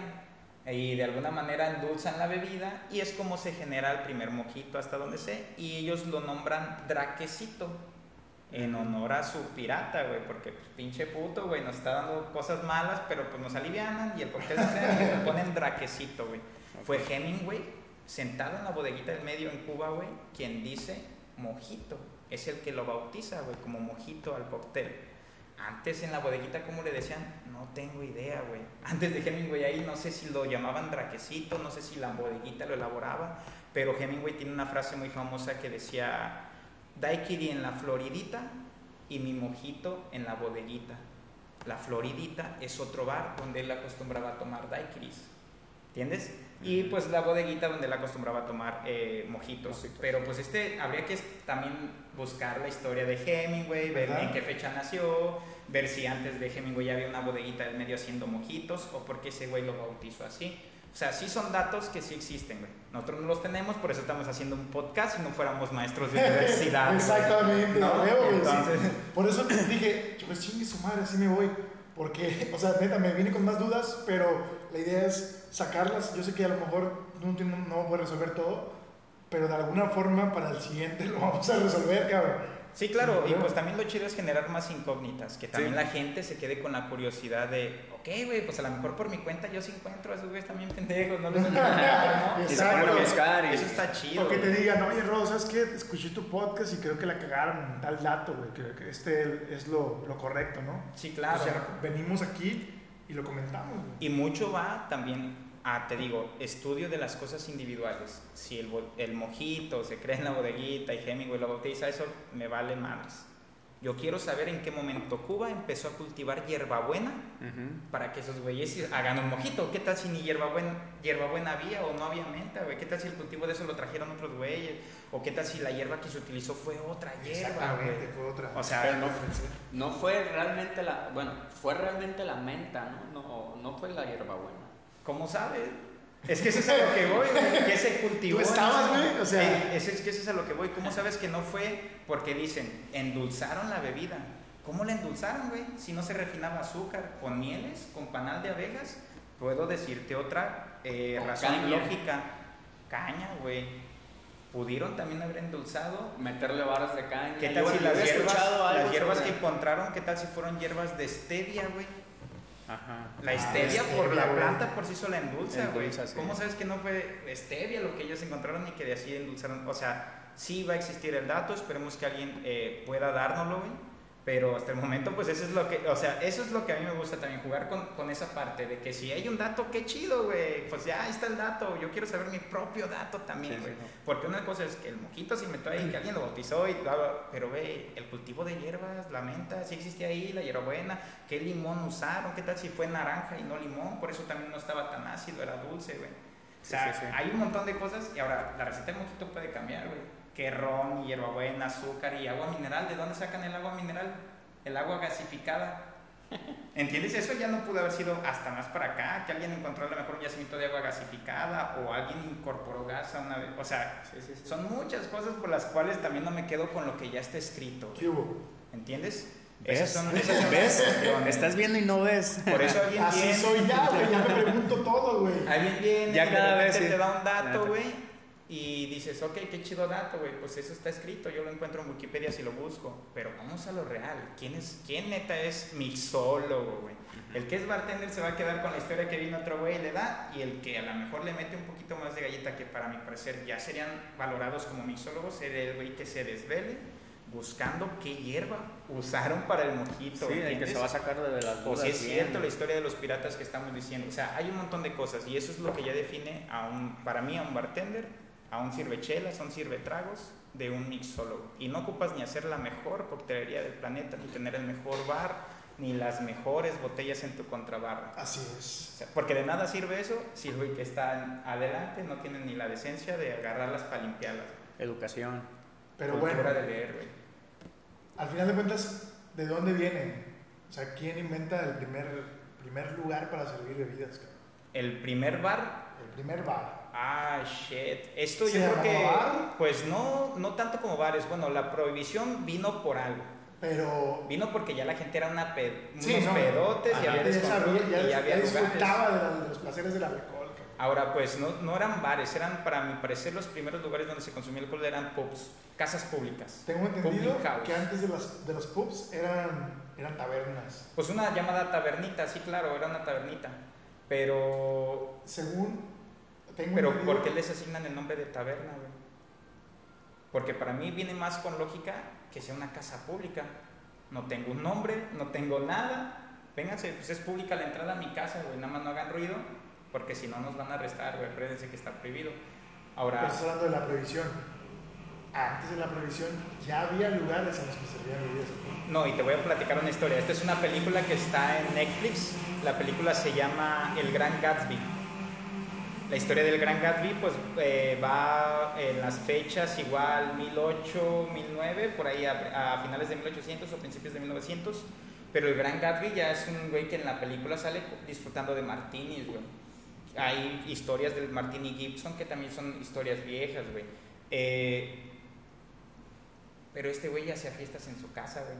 Y de alguna manera endulzan la bebida y es como se genera el primer mojito hasta donde sé. Y ellos lo nombran draquecito en honor a su pirata, güey, porque pues, pinche puto, güey, nos está dando cosas malas, pero pues nos alivianan y el cóctel sea, y le ponen draquecito, güey. Fue Hemingway, sentado en la bodeguita del medio en Cuba, güey, quien dice mojito. Es el que lo bautiza, güey, como mojito al cóctel. Antes en la bodeguita, ¿cómo le decían? No tengo idea, güey. [LAUGHS] Antes de Hemingway ahí, no sé si lo llamaban draquecito, no sé si la bodeguita lo elaboraba, pero Hemingway tiene una frase muy famosa que decía, daiquiri en la floridita y mi mojito en la bodeguita. La floridita es otro bar donde él acostumbraba a tomar daiquiris, ¿entiendes? Y pues la bodeguita donde él acostumbraba a tomar eh, mojitos. Mojitos. Pero pues este, habría que también buscar la historia de Hemingway, ver ¿Verdad? en qué fecha nació, ver si antes de Hemingway había una bodeguita del medio haciendo mojitos o por qué ese güey lo bautizó así. O sea, sí son datos que sí existen, güey. Nosotros no los tenemos, por eso estamos haciendo un podcast si no fuéramos maestros de [LAUGHS] universidad. Exactamente, ¿No? sí. Entonces, Por eso te dije, pues chingue su madre, así me voy. Porque, [LAUGHS] o sea, neta, me vine con más dudas, pero la idea es sacarlas. Yo sé que a lo mejor no, no, no voy a resolver todo, pero de alguna forma para el siguiente [LAUGHS] lo vamos a resolver, cabrón. Sí, claro, y pues también lo chido es generar más incógnitas, que también Sí. la gente se quede con la curiosidad de, ok, güey, pues a lo mejor por mi cuenta yo sí encuentro a esos güeyes también pendejos, no les voy a nada, ¿no? [LAUGHS] Y se Exacto. ponen a buscar y... Eso está chido. O que te digan, oye, Ro, ¿sabes qué? Escuché tu podcast y creo que la cagaron tal dato, güey, que, que este es lo, lo correcto, ¿no? Sí, claro. O sea, venimos aquí y lo comentamos. Y mucho va también a, te digo, estudio de las cosas individuales. Si el, el mojito se cree en la bodeguita y Hemingway lo bautiza, eso me vale madres. Yo quiero saber en qué momento Cuba empezó a cultivar hierbabuena Ujú. para que esos güeyes hagan un mojito. ¿Qué tal si ni hierbabuena, hierbabuena había o no había menta, güey? ¿Qué tal si el cultivo de eso lo trajeron otros güeyes? ¿O qué tal si la hierba que se utilizó fue otra hierba, güey? fue otra. O sea, Pero no, no fue realmente la... Bueno, fue realmente la menta, ¿no? No, no fue la hierbabuena. ¿cómo sabes? Es que eso es a lo que voy, güey. Que se cultivó. Tú estabas, güey, o sea- Eh, eso es que eso es a lo que voy. ¿Cómo sabes que no fue? Porque dicen, endulzaron la bebida. ¿Cómo la endulzaron, güey? Si no se refinaba azúcar, con mieles, con panal de abejas. Puedo decirte otra eh, razón caña. lógica. Caña, güey. Pudieron también haber endulzado. Meterle varas de caña. ¿Qué Yo- tal si las hierbas, las hierbas que encontraron, qué tal si fueron hierbas de stevia, güey? Ajá. La Ah, stevia por la planta por sí sola endulza, güey. Sí. ¿Cómo sabes que no fue stevia lo que ellos encontraron y que de así endulzaron? O sea, sí va a existir el dato, esperemos que alguien eh, pueda dárnoslo, güey. Pero hasta el momento, pues eso es lo que, o sea, eso es lo que a mí me gusta también, jugar con, con esa parte de que si hay un dato, qué chido, güey. Pues ya ahí está el dato, yo quiero saber mi propio dato también, Sí, güey. sí, no. Porque una cosa es que el moquito se inventó ahí, que alguien lo bautizó y bla, bla, pero ve, el cultivo de hierbas, la menta, sí existía ahí, la hierbabuena, qué limón usaron, qué tal si fue naranja y no limón, por eso también no estaba tan ácido, era dulce, güey. O sea, Sí, sí, sí. hay un montón de cosas y ahora la receta del mojito puede cambiar, güey. Que ron, hierbabuena, azúcar y agua mineral, ¿de dónde sacan el agua mineral? El agua gasificada. [LAUGHS] ¿Entiendes? Eso ya no pudo haber sido hasta más para acá, que alguien encontró a lo mejor un yacimiento de agua gasificada o alguien incorporó gas a una vez. O sea, Sí, sí, sí. son muchas cosas por las cuales también no me quedo con lo que ya está escrito. güey. ¿Qué hubo? ¿Entiendes? ¿Ves? Esas son, esas son [LAUGHS] ¿Ves? Estás viendo y no ves. Por eso alguien Así viene, soy ya, güey, ya me pregunto todo, güey. alguien viene Ya y cada de vez te da un dato, güey, y dices, ok, qué chido dato, güey, pues eso está escrito, yo lo encuentro en Wikipedia si lo busco, pero vamos a lo real, ¿quién, es, quién neta es mixólogo, güey? El que es bartender se va a quedar con la historia que vino otro güey y le da, y el que a lo mejor le mete un poquito más de galleta, que para mi parecer ya serían valorados como mixólogos, sería el güey que se desvele buscando qué hierba usaron para el mojito. Sí, el que ¿entiendes? se va a sacar de las O dudas. si es bien. cierto la historia de los piratas que estamos diciendo. O sea, hay un montón de cosas y eso es lo que ya define a un, para mí a un bartender, a un sirvechelas, a un sirvetragos de un mixólogo. Y no ocupas ni hacer la mejor coctelería del planeta, ni tener el mejor bar, ni las mejores botellas en tu contrabarra. Así O es. sea, porque de nada sirve eso si el güey que está adelante no tiene ni la decencia de agarrarlas para limpiarlas. Educación. Pero bueno, de leer, güey. al final de cuentas, ¿de dónde viene? O sea, ¿quién inventa el primer, primer lugar para servir bebidas? cabrón? El primer bar El primer bar. Ah, shit. Esto ¿Se yo creo que. bar? Pues no, no tanto como bares. Bueno, la prohibición vino por algo. Pero Vino porque ya la gente era una ped- Sí, unos no, pedotes y había ya descontrol ya, y ya había disfrutaba de, la- de los placeres del alcohol. Ahora, pues no, no eran bares, eran, para mi parecer, los primeros lugares donde se consumía alcohol eran pubs, casas públicas. Tengo entendido que antes de, las, de los pubs eran, eran tabernas. Pues una llamada tabernita, sí, claro, era una tabernita. Pero. Según tengo Pero ¿por qué les asignan el nombre de taberna, güey? Porque para mí viene más con lógica que sea una casa pública. No tengo un nombre, no tengo nada. Vénganse, pues es pública la entrada a mi casa, güey. Nada más no hagan ruido, porque si no nos van a arrestar, güey. Acuérdense que está prohibido. Ahora, Pero estás hablando de la prohibición. Antes de la prohibición ya había lugares en los que servían bebidas no, y te voy a platicar una historia. Esta es una película que está en Netflix. La película se llama El Gran Gatsby. La historia del Gran Gatsby, pues eh, va en las fechas igual 1008, 1009, por ahí a, a finales de 1800 o principios de 1900. Pero el Gran Gatsby ya es un güey que en la película sale disfrutando de martinis, güey. Hay historias del Martini Gibson que también son historias viejas, güey. Eh, pero este güey ya hacía fiestas en su casa, güey.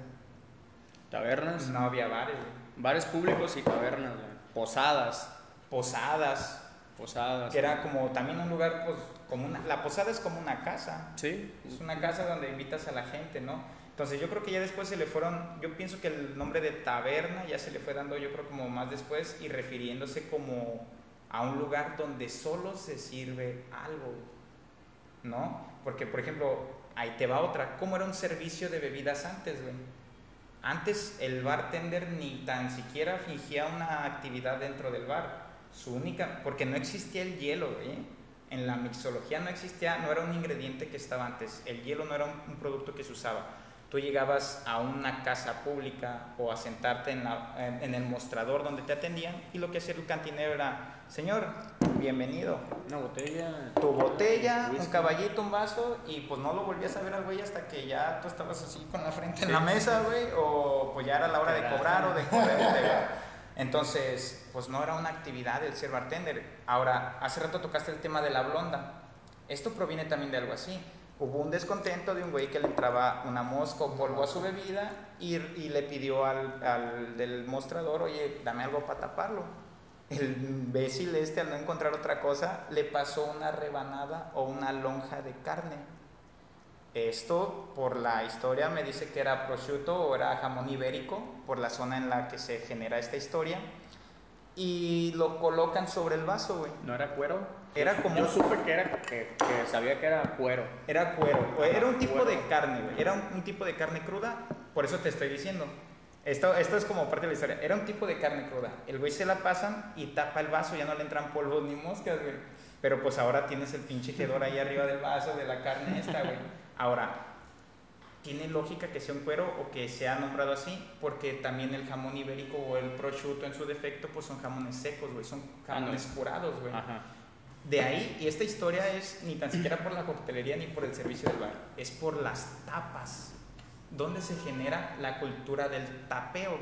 Tabernas. No había bares, güey. Bares públicos y tabernas. güey. Posadas. Posadas, Posadas. que era como también un lugar, pues, como una, la posada es como una casa. Sí. Es una casa donde invitas a la gente, ¿no? Entonces yo creo que ya después se le fueron, yo pienso que el nombre de taberna ya se le fue dando, yo creo como más después y refiriéndose como a un lugar donde solo se sirve algo, ¿no? Porque por ejemplo, ahí te va otra, ¿cómo era un servicio de bebidas antes, güey? Antes el bartender ni tan siquiera fingía una actividad dentro del bar, su única, porque no existía el hielo, güey. En la mixología no existía, no era un ingrediente que estaba antes. El hielo no era un, un producto que se usaba. Tú llegabas a una casa pública o a sentarte en, la- en- en el mostrador donde te atendían y lo que hacía el cantinero era, señor, bienvenido. Una botella. Tu botella, un caballito, un vaso y pues no lo volvías a ver al güey hasta que ya tú estabas así con la frente en la mesa, güey, o pues ya era la hora de cobrar o de correrte, güey. Entonces, pues no era una actividad el ser bartender. Ahora, hace rato tocaste el tema de la blonda. Esto proviene también de algo así. Hubo un descontento de un güey que le entraba una mosca o polvo a su bebida y, le pidió al, al del mostrador, oye, dame algo para taparlo. El imbécil este, al no encontrar otra cosa, le pasó una rebanada o una lonja de carne. Esto, por la historia, me dice que era prosciutto o era jamón ibérico, por la zona en la que se genera esta historia. Y lo colocan sobre el vaso, güey. ¿No era cuero? Era como- Yo supe que era. Que, que sabía que era cuero. Era cuero, era un tipo Cuero. de carne, güey. Era un, un tipo de carne cruda, por eso te estoy diciendo. Esto, esto es como parte de la historia. Era un tipo de carne cruda. El güey se la pasan y tapa el vaso, ya no le entran polvos ni moscas, güey. Pero pues ahora tienes el pinche hedor ahí arriba del vaso de la carne esta, güey. Ahora, tiene lógica que sea un cuero o que sea nombrado así, porque también el jamón ibérico o el prosciutto en su defecto, pues son jamones secos, güey. Son Ah, jamones curados, güey. De ahí, y esta historia es ni tan siquiera por la coctelería ni por el servicio del bar, es por las tapas, donde se genera la cultura del tapeo.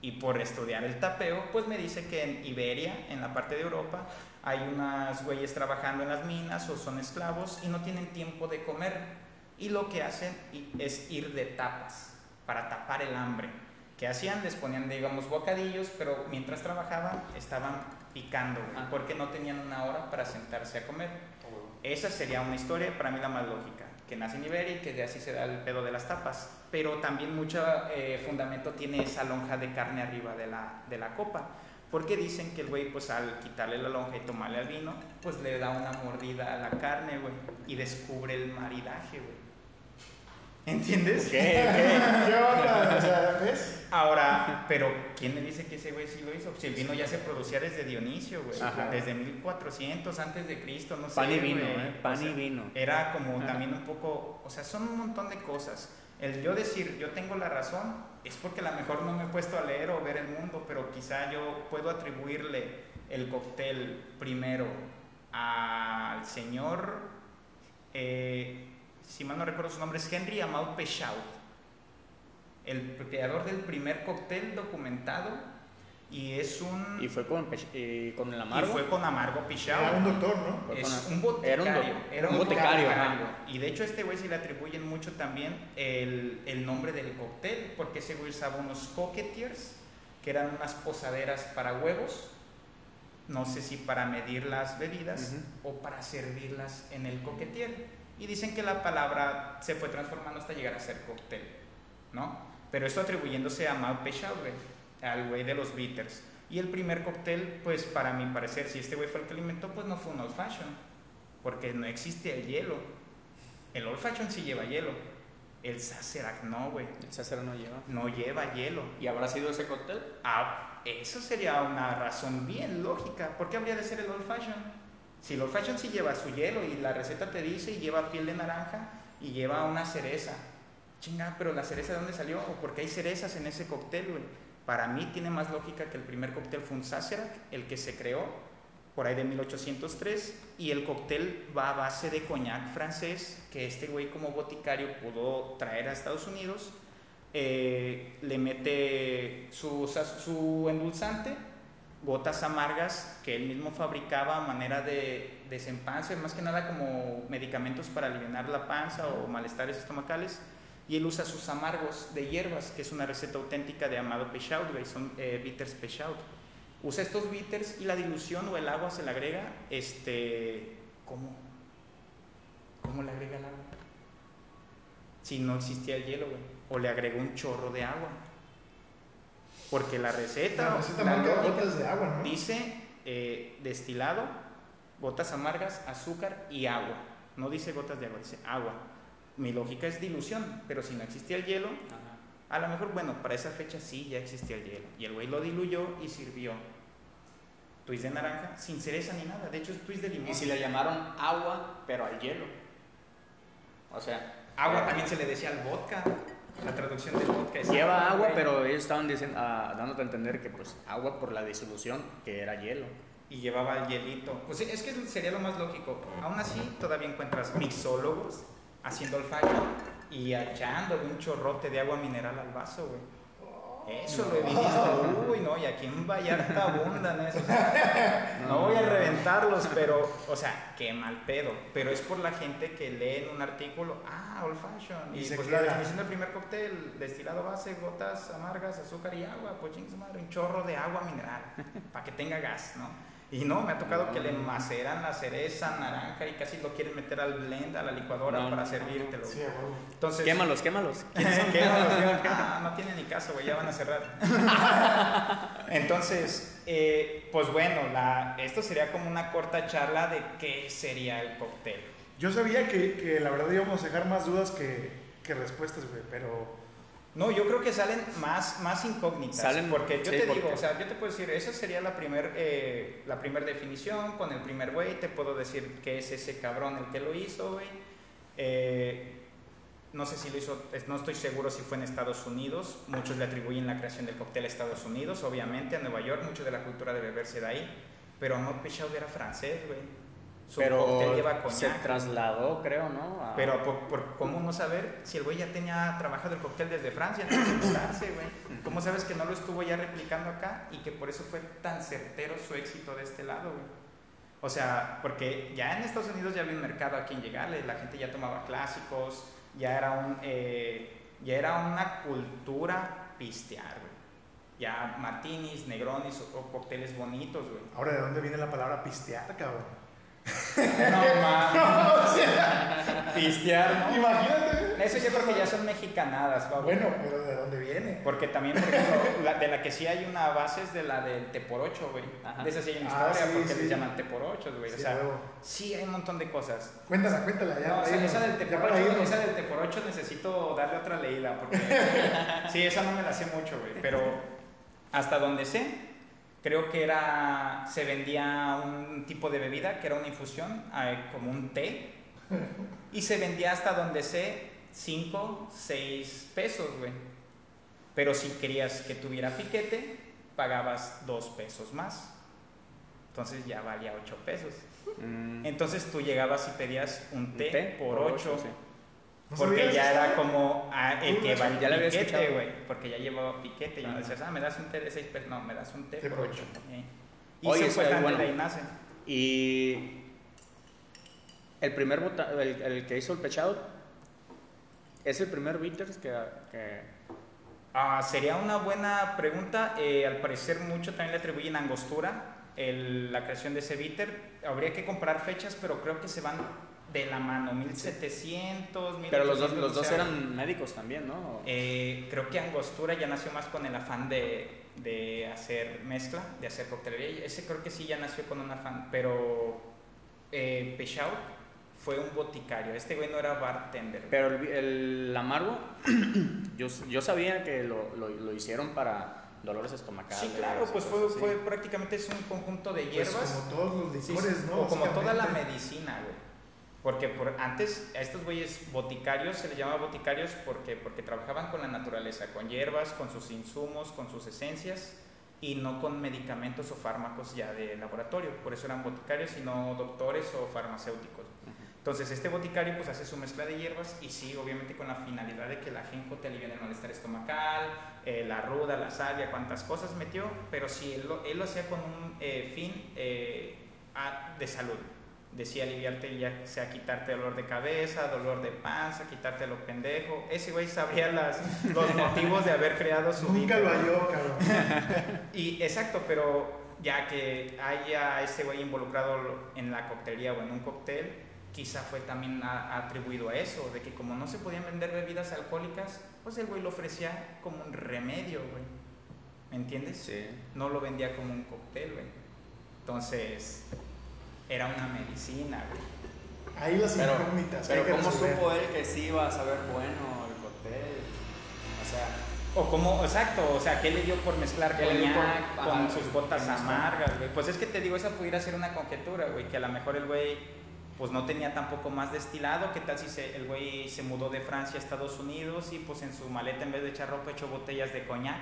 Y por estudiar el tapeo, pues me dice que en Iberia, en la parte de Europa, hay unas güeyes trabajando en las minas o son esclavos y no tienen tiempo de comer. Y lo que hacen es ir de tapas para tapar el hambre. ¿Qué hacían? Les ponían, digamos, bocadillos, pero mientras trabajaban estaban picando, güey, Ah. porque no tenían una hora para sentarse a comer. Esa sería una historia, para mí la más lógica, que nace en Iberia y que de así se da el pedo de las tapas. Pero también mucho eh, fundamento tiene esa lonja de carne arriba de la, de la copa. Porque dicen que el güey, pues al quitarle la lonja y tomarle al vino, pues le da una mordida a la carne, güey, y descubre el maridaje, güey. ¿Entiendes? Ok, ok. ¿Qué onda? O sea, ¿ves? Ahora, pero ¿quién le dice que ese güey sí lo hizo? Si el vino ya se producía desde Dionisio, güey. Ajá. Desde 1400 antes de Cristo, no sé. Pan y vino, güey. ¿eh? Pan O sea, y vino. Era como Ajá. también un poco, o sea, son un montón de cosas. El yo decir, yo tengo la razón, es porque a lo mejor no me he puesto a leer o ver el mundo, pero quizá yo puedo atribuirle el cóctel primero al señor, eh, si mal no recuerdo su nombre, es Henry Amaud Peixaud, el creador del primer cóctel documentado y es un... Y fue con, y con el y amargo. fue con Amargo Peixaud. Era un doctor, ¿no? Es un boticario. era un doc- era un un boticario, boticario. Y de hecho a este güey se le atribuyen mucho también el, el nombre del cóctel, porque ese güey usaba unos coquetiers, que eran unas posaderas para huevos, no sé si para medir las bebidas o para servirlas en el coquetier. Y dicen que la palabra se fue transformando hasta llegar a ser cóctel, ¿no? Pero esto atribuyéndose a Maud Peixaud, güey, al güey de los bitters. Y el primer cóctel, pues para mi parecer, si este güey fue el que lo inventó, pues no fue un old fashion, porque no existe el hielo. El old fashion sí lleva hielo. El Sazerac no, güey. El César no lleva. No lleva hielo. ¿Y habrá sido ese cóctel? Ah, eso sería una razón bien lógica. ¿Por qué habría de ser el old fashion? Si el old fashion sí lleva su hielo y la receta te dice y lleva piel de naranja y lleva una cereza. Chinga, pero la cereza de dónde salió? ¿O por qué hay cerezas en ese cóctel, güey? Para mí tiene más lógica que el primer cóctel fue un Sazerac, el que se creó por ahí de 1803 y el cóctel va a base de coñac francés que este güey como boticario pudo traer a Estados Unidos eh, le mete su, su endulzante, gotas amargas que él mismo fabricaba a manera de desempance, más que nada como medicamentos para aliviar la panza o malestares estomacales. Y él usa sus amargos de hierbas, que es una receta auténtica de Amado Peixaud, son eh, bitters Peixaud. Usa estos bitters y la dilución o el agua se le agrega, este, ¿cómo? ¿Cómo le agrega el agua? Si no existía el hielo, güey. O le agregó un chorro de agua. Porque la receta, La receta la lógica gotas de agua, ¿no? dice eh, destilado, gotas amargas, azúcar y agua. No dice gotas de agua, dice agua. Mi lógica es dilución, pero si no existía el hielo, a lo mejor, bueno, para esa fecha sí ya existía el hielo. Y el güey lo diluyó y sirvió twist de naranja sin cereza ni nada. De hecho, es twist de limón. Y si le llamaron agua, pero al hielo. O sea, Agua también se le decía al vodka. La traducción del vodka es lleva agua, pero ellos estaban diciendo, ah, dándote a entender que pues agua por la disolución, que era hielo. Y llevaba el hielito. Pues es que sería lo más lógico. Aún así, todavía encuentras mixólogos haciendo el fallo y echándole un chorrote de agua mineral al vaso, güey. Eso lo he visto. Uy, no, y aquí en Vallarta [LAUGHS] abundan esos. No voy a reventarlos, pero, o sea, qué mal pedo. Pero es por la gente que lee en un artículo, ah, old fashion. Y Y, pues queda. la definición del primer cóctel, destilado base, gotas amargas, azúcar y agua. Pues madre, un chorro de agua mineral, para que tenga gas, ¿no? Y no, me ha tocado No. que le maceran la cereza, naranja y casi lo quieren meter al blend, a la licuadora No, para no, no, servírtelo. Sí, a huevo. Entonces, Quémalos, quémalos. [LAUGHS] Quémalos, quémalos. Ah, no tiene ni caso, güey, ya van a cerrar. [LAUGHS] Entonces, eh, pues bueno, la, esto sería como una corta charla de qué sería el cóctel. Yo sabía que, que la verdad íbamos a dejar más dudas que, que respuestas, güey, pero No, yo creo que salen más, más incógnitas. Salen- porque yo sí, te porque- digo, o sea, yo te puedo decir, esa sería la primera la primer definición con el primer güey. Te puedo decir que es ese cabrón el que lo hizo, güey. Eh, no sé si lo hizo, no estoy seguro si fue en Estados Unidos. Muchos le atribuyen la creación del cóctel a Estados Unidos, obviamente, a Nueva York. Mucho de la cultura de beberse de ahí. Pero Amod Peixaud era francés, güey. Su cóctel lleva Pero se trasladó, creo, ¿no? A- Pero por, por cómo no saber si el güey ya tenía trabajado el cóctel desde Francia antes [COUGHS] de mudarse, güey. ¿Cómo sabes que no lo estuvo ya replicando acá y que por eso fue tan certero su éxito de este lado, güey? O sea, porque ya en Estados Unidos ya había un mercado a quien llegarle, la gente ya tomaba clásicos, ya era un, eh, ya era una cultura pistear, güey. Ya martinis, negronis o, o cócteles bonitos, güey. ahora de dónde viene la palabra pistear, cabrón. No mames. [LAUGHS] Pistear, ¿no? Imagínate, Eso yo creo que ya son mexicanadas, Pablo. Bueno, pero ¿de dónde viene? Porque también, por ejemplo, [LAUGHS] la- de la que sí hay una base es de la del T por 8, güey. Ajá. De esa sí hay una Ah, historia sí, porque sí. les llaman T por 8, güey. o Sí, sea, huevo. sí hay un montón de cosas. Cuéntala, cuéntala. Ya No, o sea, esa del T ya por para 8, irnos. esa del T por 8 necesito darle otra leída porque [LAUGHS] sí, esa no me la sé mucho, güey, pero hasta donde sé, creo que era se vendía un tipo de bebida que era una infusión, eh, como un té y se vendía hasta donde sé 5, 6 pesos, güey. Pero si querías que tuviera piquete, pagabas 2 pesos más. Entonces ya valía 8 pesos. Mm, Entonces tú llegabas y pedías un té, té por 8, sí. ¿No porque ya era como ah, el ¿Tú que va ya piquete, güey, porque ya llevaba piquete y Ajá. decías, ah, me das un té de 6 pesos, no, me das un té por por 8. ocho. Y Oye, bueno. de ahí nace. Y el primer bota- el, el que hizo el pechado es el primer bitters que, que Ah, sería una buena pregunta. Eh, al parecer mucho también le atribuyen Angostura el- la creación de ese bitter. Habría que comparar fechas, pero creo que se van de la mano, 1700, pero los dos 1800, los o dos sea, eran médicos también, ¿no? Eh, creo que Angostura ya nació más con el afán de, de hacer mezcla, de hacer coctelería. Ese creo que sí ya nació con un afán, pero eh, fue un boticario. Este güey no era bartender. Pero el, el amargo, [CLEARS THROAT] yo, yo sabía que lo, lo, lo hicieron para dolores estomacales. Sí, claro, pues fue, fue prácticamente es un conjunto de Pues hierbas. como todos los licores, sí, ¿no? O como toda la medicina, güey. Porque por, antes a estos güeyes boticarios se les llamaba boticarios porque, porque trabajaban con la naturaleza, con hierbas, con sus insumos, con sus esencias y no con medicamentos o fármacos ya de laboratorio. Por eso eran boticarios y no doctores o farmacéuticos. Entonces este boticario pues hace su mezcla de hierbas y sí, obviamente con la finalidad de que la ajenjo te alivie el malestar estomacal, eh, la ruda, la salvia, cuantas cosas metió, pero sí, él lo, él lo hacía con un eh, fin eh, a- de salud. Decía aliviarte ya sea quitarte dolor de cabeza, dolor de panza, quitarte lo pendejo. Ese güey sabría las, los motivos de haber creado su Nunca lo halló, cabrón. [LAUGHS] Y exacto, pero ya que haya ese güey involucrado en la coctelería o en un cóctel, quizá fue también a- atribuido a eso, de que como no se podían vender bebidas alcohólicas, pues el güey lo ofrecía como un remedio, güey. ¿Me entiendes? Sí. No lo vendía como un cóctel, güey. Entonces, era una medicina, güey. Ahí las Pero, incógnitas. pero ¿cómo resolver. supo él que sí iba a saber bueno el cóctel? O sea, O como, exacto, o sea, ¿qué le dio por mezclar ¿Qué le dio coñac con sus botas amargas, güey? Pues es que te digo, esa pudiera ser una conjetura, güey, que a lo mejor el güey, pues no tenía tampoco más destilado. ¿Qué tal si se- el güey se mudó de Francia a Estados Unidos y pues en su maleta en vez de echar ropa echó botellas de coñac?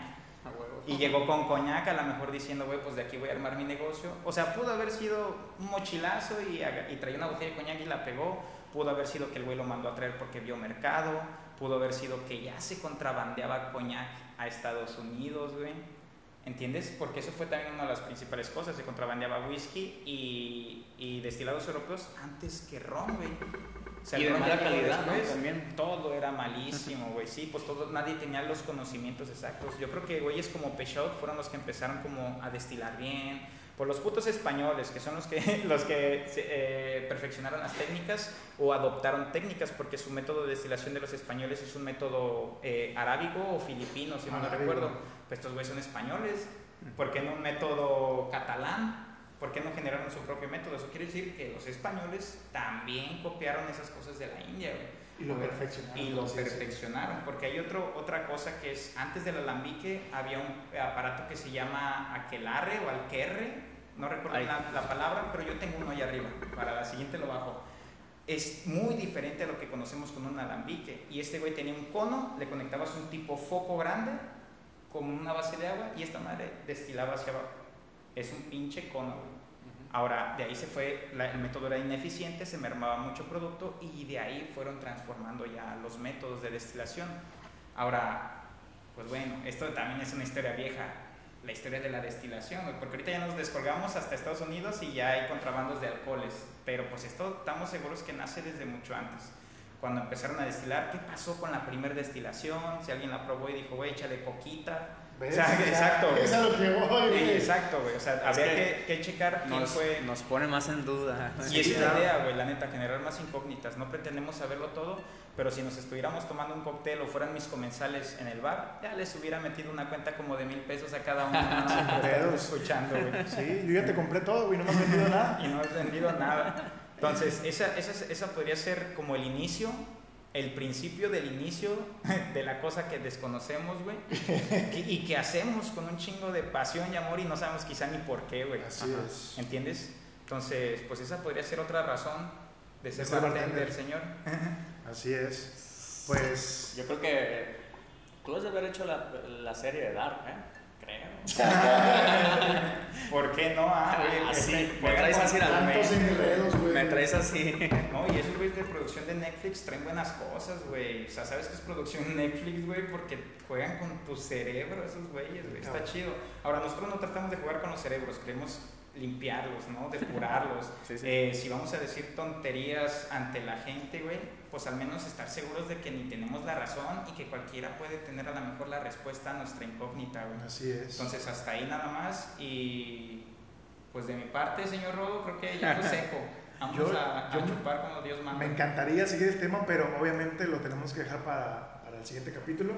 Y llegó con coñac, a lo mejor diciendo, güey, pues de aquí voy a armar mi negocio. O sea, pudo haber sido un mochilazo y, y traía una botella de coñac y la pegó. Pudo haber sido que el güey lo mandó a traer porque vio mercado. Pudo haber sido que ya se contrabandeaba coñac a Estados Unidos, güey. ¿Entiendes? Porque eso fue también una de las principales cosas. Se contrabandeaba whisky y, y destilados europeos antes que ron, güey. O sea, Y de mala calidad, ¿no? También. Todo era malísimo, güey. Sí, pues todo, nadie tenía los conocimientos exactos. Yo creo que güeyes como Peixout fueron los que empezaron como a destilar bien. Por los putos españoles, que son los que, [LAUGHS] los que se, eh, perfeccionaron las técnicas o adoptaron técnicas, porque su método de destilación de los españoles es un método eh, arábigo o filipino, si no me Arábigo. recuerdo. Pues estos güeyes son españoles. ¿Por qué no un método catalán? ¿Por qué no generaron su propio método? Eso quiere decir que los españoles también copiaron esas cosas de la India, güey. Y lo perfeccionaron. Y lo decirlo. perfeccionaron, porque hay otro, otra cosa que es, antes del alambique había un aparato que se llama aquelarre o alquerre, no recuerdo la, la palabra, pero yo tengo uno ahí arriba, para la siguiente lo bajo. Es muy diferente a lo que conocemos con un alambique. Y este güey tenía un cono, le conectabas un tipo foco grande con una base de agua y esta madre destilaba hacia abajo. Es un pinche cono, güey. Ahora, de ahí se fue, la- el método era ineficiente, se mermaba mucho producto y de ahí fueron transformando ya los métodos de destilación. Ahora, pues bueno, esto también es una historia vieja, la historia de la destilación, güey, porque ahorita ya nos descolgamos hasta Estados Unidos y ya hay contrabandos de alcoholes, pero pues esto estamos seguros que nace desde mucho antes. cuando empezaron a destilar, ¿qué pasó con la primera destilación? Si alguien la probó y dijo, güey, échale poquita. ¿Ves? O sea, Ya, exacto, güey. Es a lo que voy, Sí, güey. exacto, güey. O sea, Es habría que que, checar quién Nos, fue. nos pone más en duda. Y es la idea, güey, la neta, generar más incógnitas. No pretendemos saberlo todo, pero si nos estuviéramos tomando un cóctel o fueran mis comensales en el bar, ya les hubiera metido una cuenta como de mil pesos a cada uno. No, [LAUGHS] escuchando, güey. Sí, yo ya te compré todo, güey, no me has vendido nada. Y no has vendido nada. Entonces, esa, esa, esa podría ser como el inicio, el principio del inicio [LAUGHS] de la cosa que desconocemos, güey. Y que hacemos con un chingo de pasión y amor y no sabemos quizá ni por qué, güey. Así Ajá. es. ¿Entiendes? Entonces, pues esa podría ser otra razón de ser ser bartender, bartender. señor. [LAUGHS] Así es. Pues. Yo creo que tú has de haber hecho la, la serie de Dark, ¿eh? Creo. ¿Por qué no? Ah, güey, Ah, este, me traes así la Tantos mente. enredos, güey. Me traes así. [LAUGHS] No, y esos güeyes de producción de Netflix traen buenas cosas, güey. O sea, ¿sabes qué es producción Netflix, güey? Porque juegan con tu cerebro esos güeyes, güey. Está Claro. chido. Ahora, nosotros no tratamos de jugar con los cerebros, queremos limpiarlos, ¿no? [LAUGHS] Depurarlos. Sí, sí. Eh, si vamos a decir tonterías ante la gente, güey, pues al menos estar seguros de que ni tenemos la razón y que cualquiera puede tener a lo mejor la respuesta a nuestra incógnita, güey. Así es. Entonces, hasta ahí nada más. Y pues de mi parte, señor Rodo, creo que ya lo [LAUGHS] seco. Vamos Yo- a, a yo- chupar como Dios manda. Me encantaría seguir el tema, pero obviamente lo tenemos que dejar para, para el siguiente capítulo.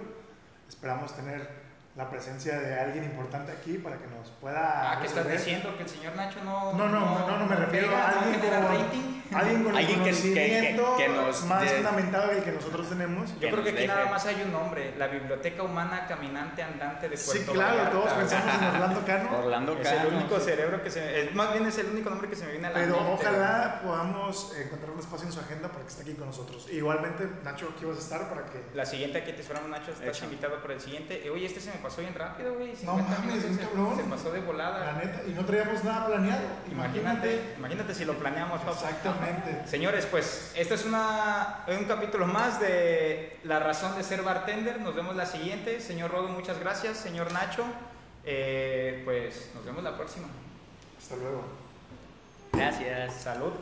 Esperamos tener la presencia de alguien importante aquí para que nos pueda. Ah, ¿qué estás diciendo? ¿Que el señor Nacho no. No, no, no, no, me refiero a ¿no alguien como- rating? Alguien con el Alguien que- que- conocimiento que- nos más dé- fundamentado que el que nosotros tenemos. Yo que creo que aquí nada más hay un nombre: la Biblioteca Humana Caminante Andante de Sí, Puerto claro, Vallarta, todos pensamos en [LAUGHS] Orlando Cano, Orlando Es Cano. el único cerebro que se me. es- más bien es el único nombre que se me viene a la pero mente. ojalá podamos encontrar un espacio en su agenda para que esté aquí con nosotros. Igualmente, Nacho, aquí vas a estar para que. La siguiente aquí te esperamos, Nacho. Estás Hecho. invitado para el siguiente. Eh, oye, este se me pasó bien rápido, güey. No 50 mames, se- cabrón. Se pasó de La volada. neta, y no traíamos nada planeado. Imagínate, imagínate si lo planeamos, papá. Exactamente. Señores, pues este es una, un capítulo más de La razón de ser bartender. Nos vemos la siguiente. Señor Rodo, muchas gracias. Señor Nacho, eh, pues nos vemos la próxima. Hasta luego. Gracias. Salud.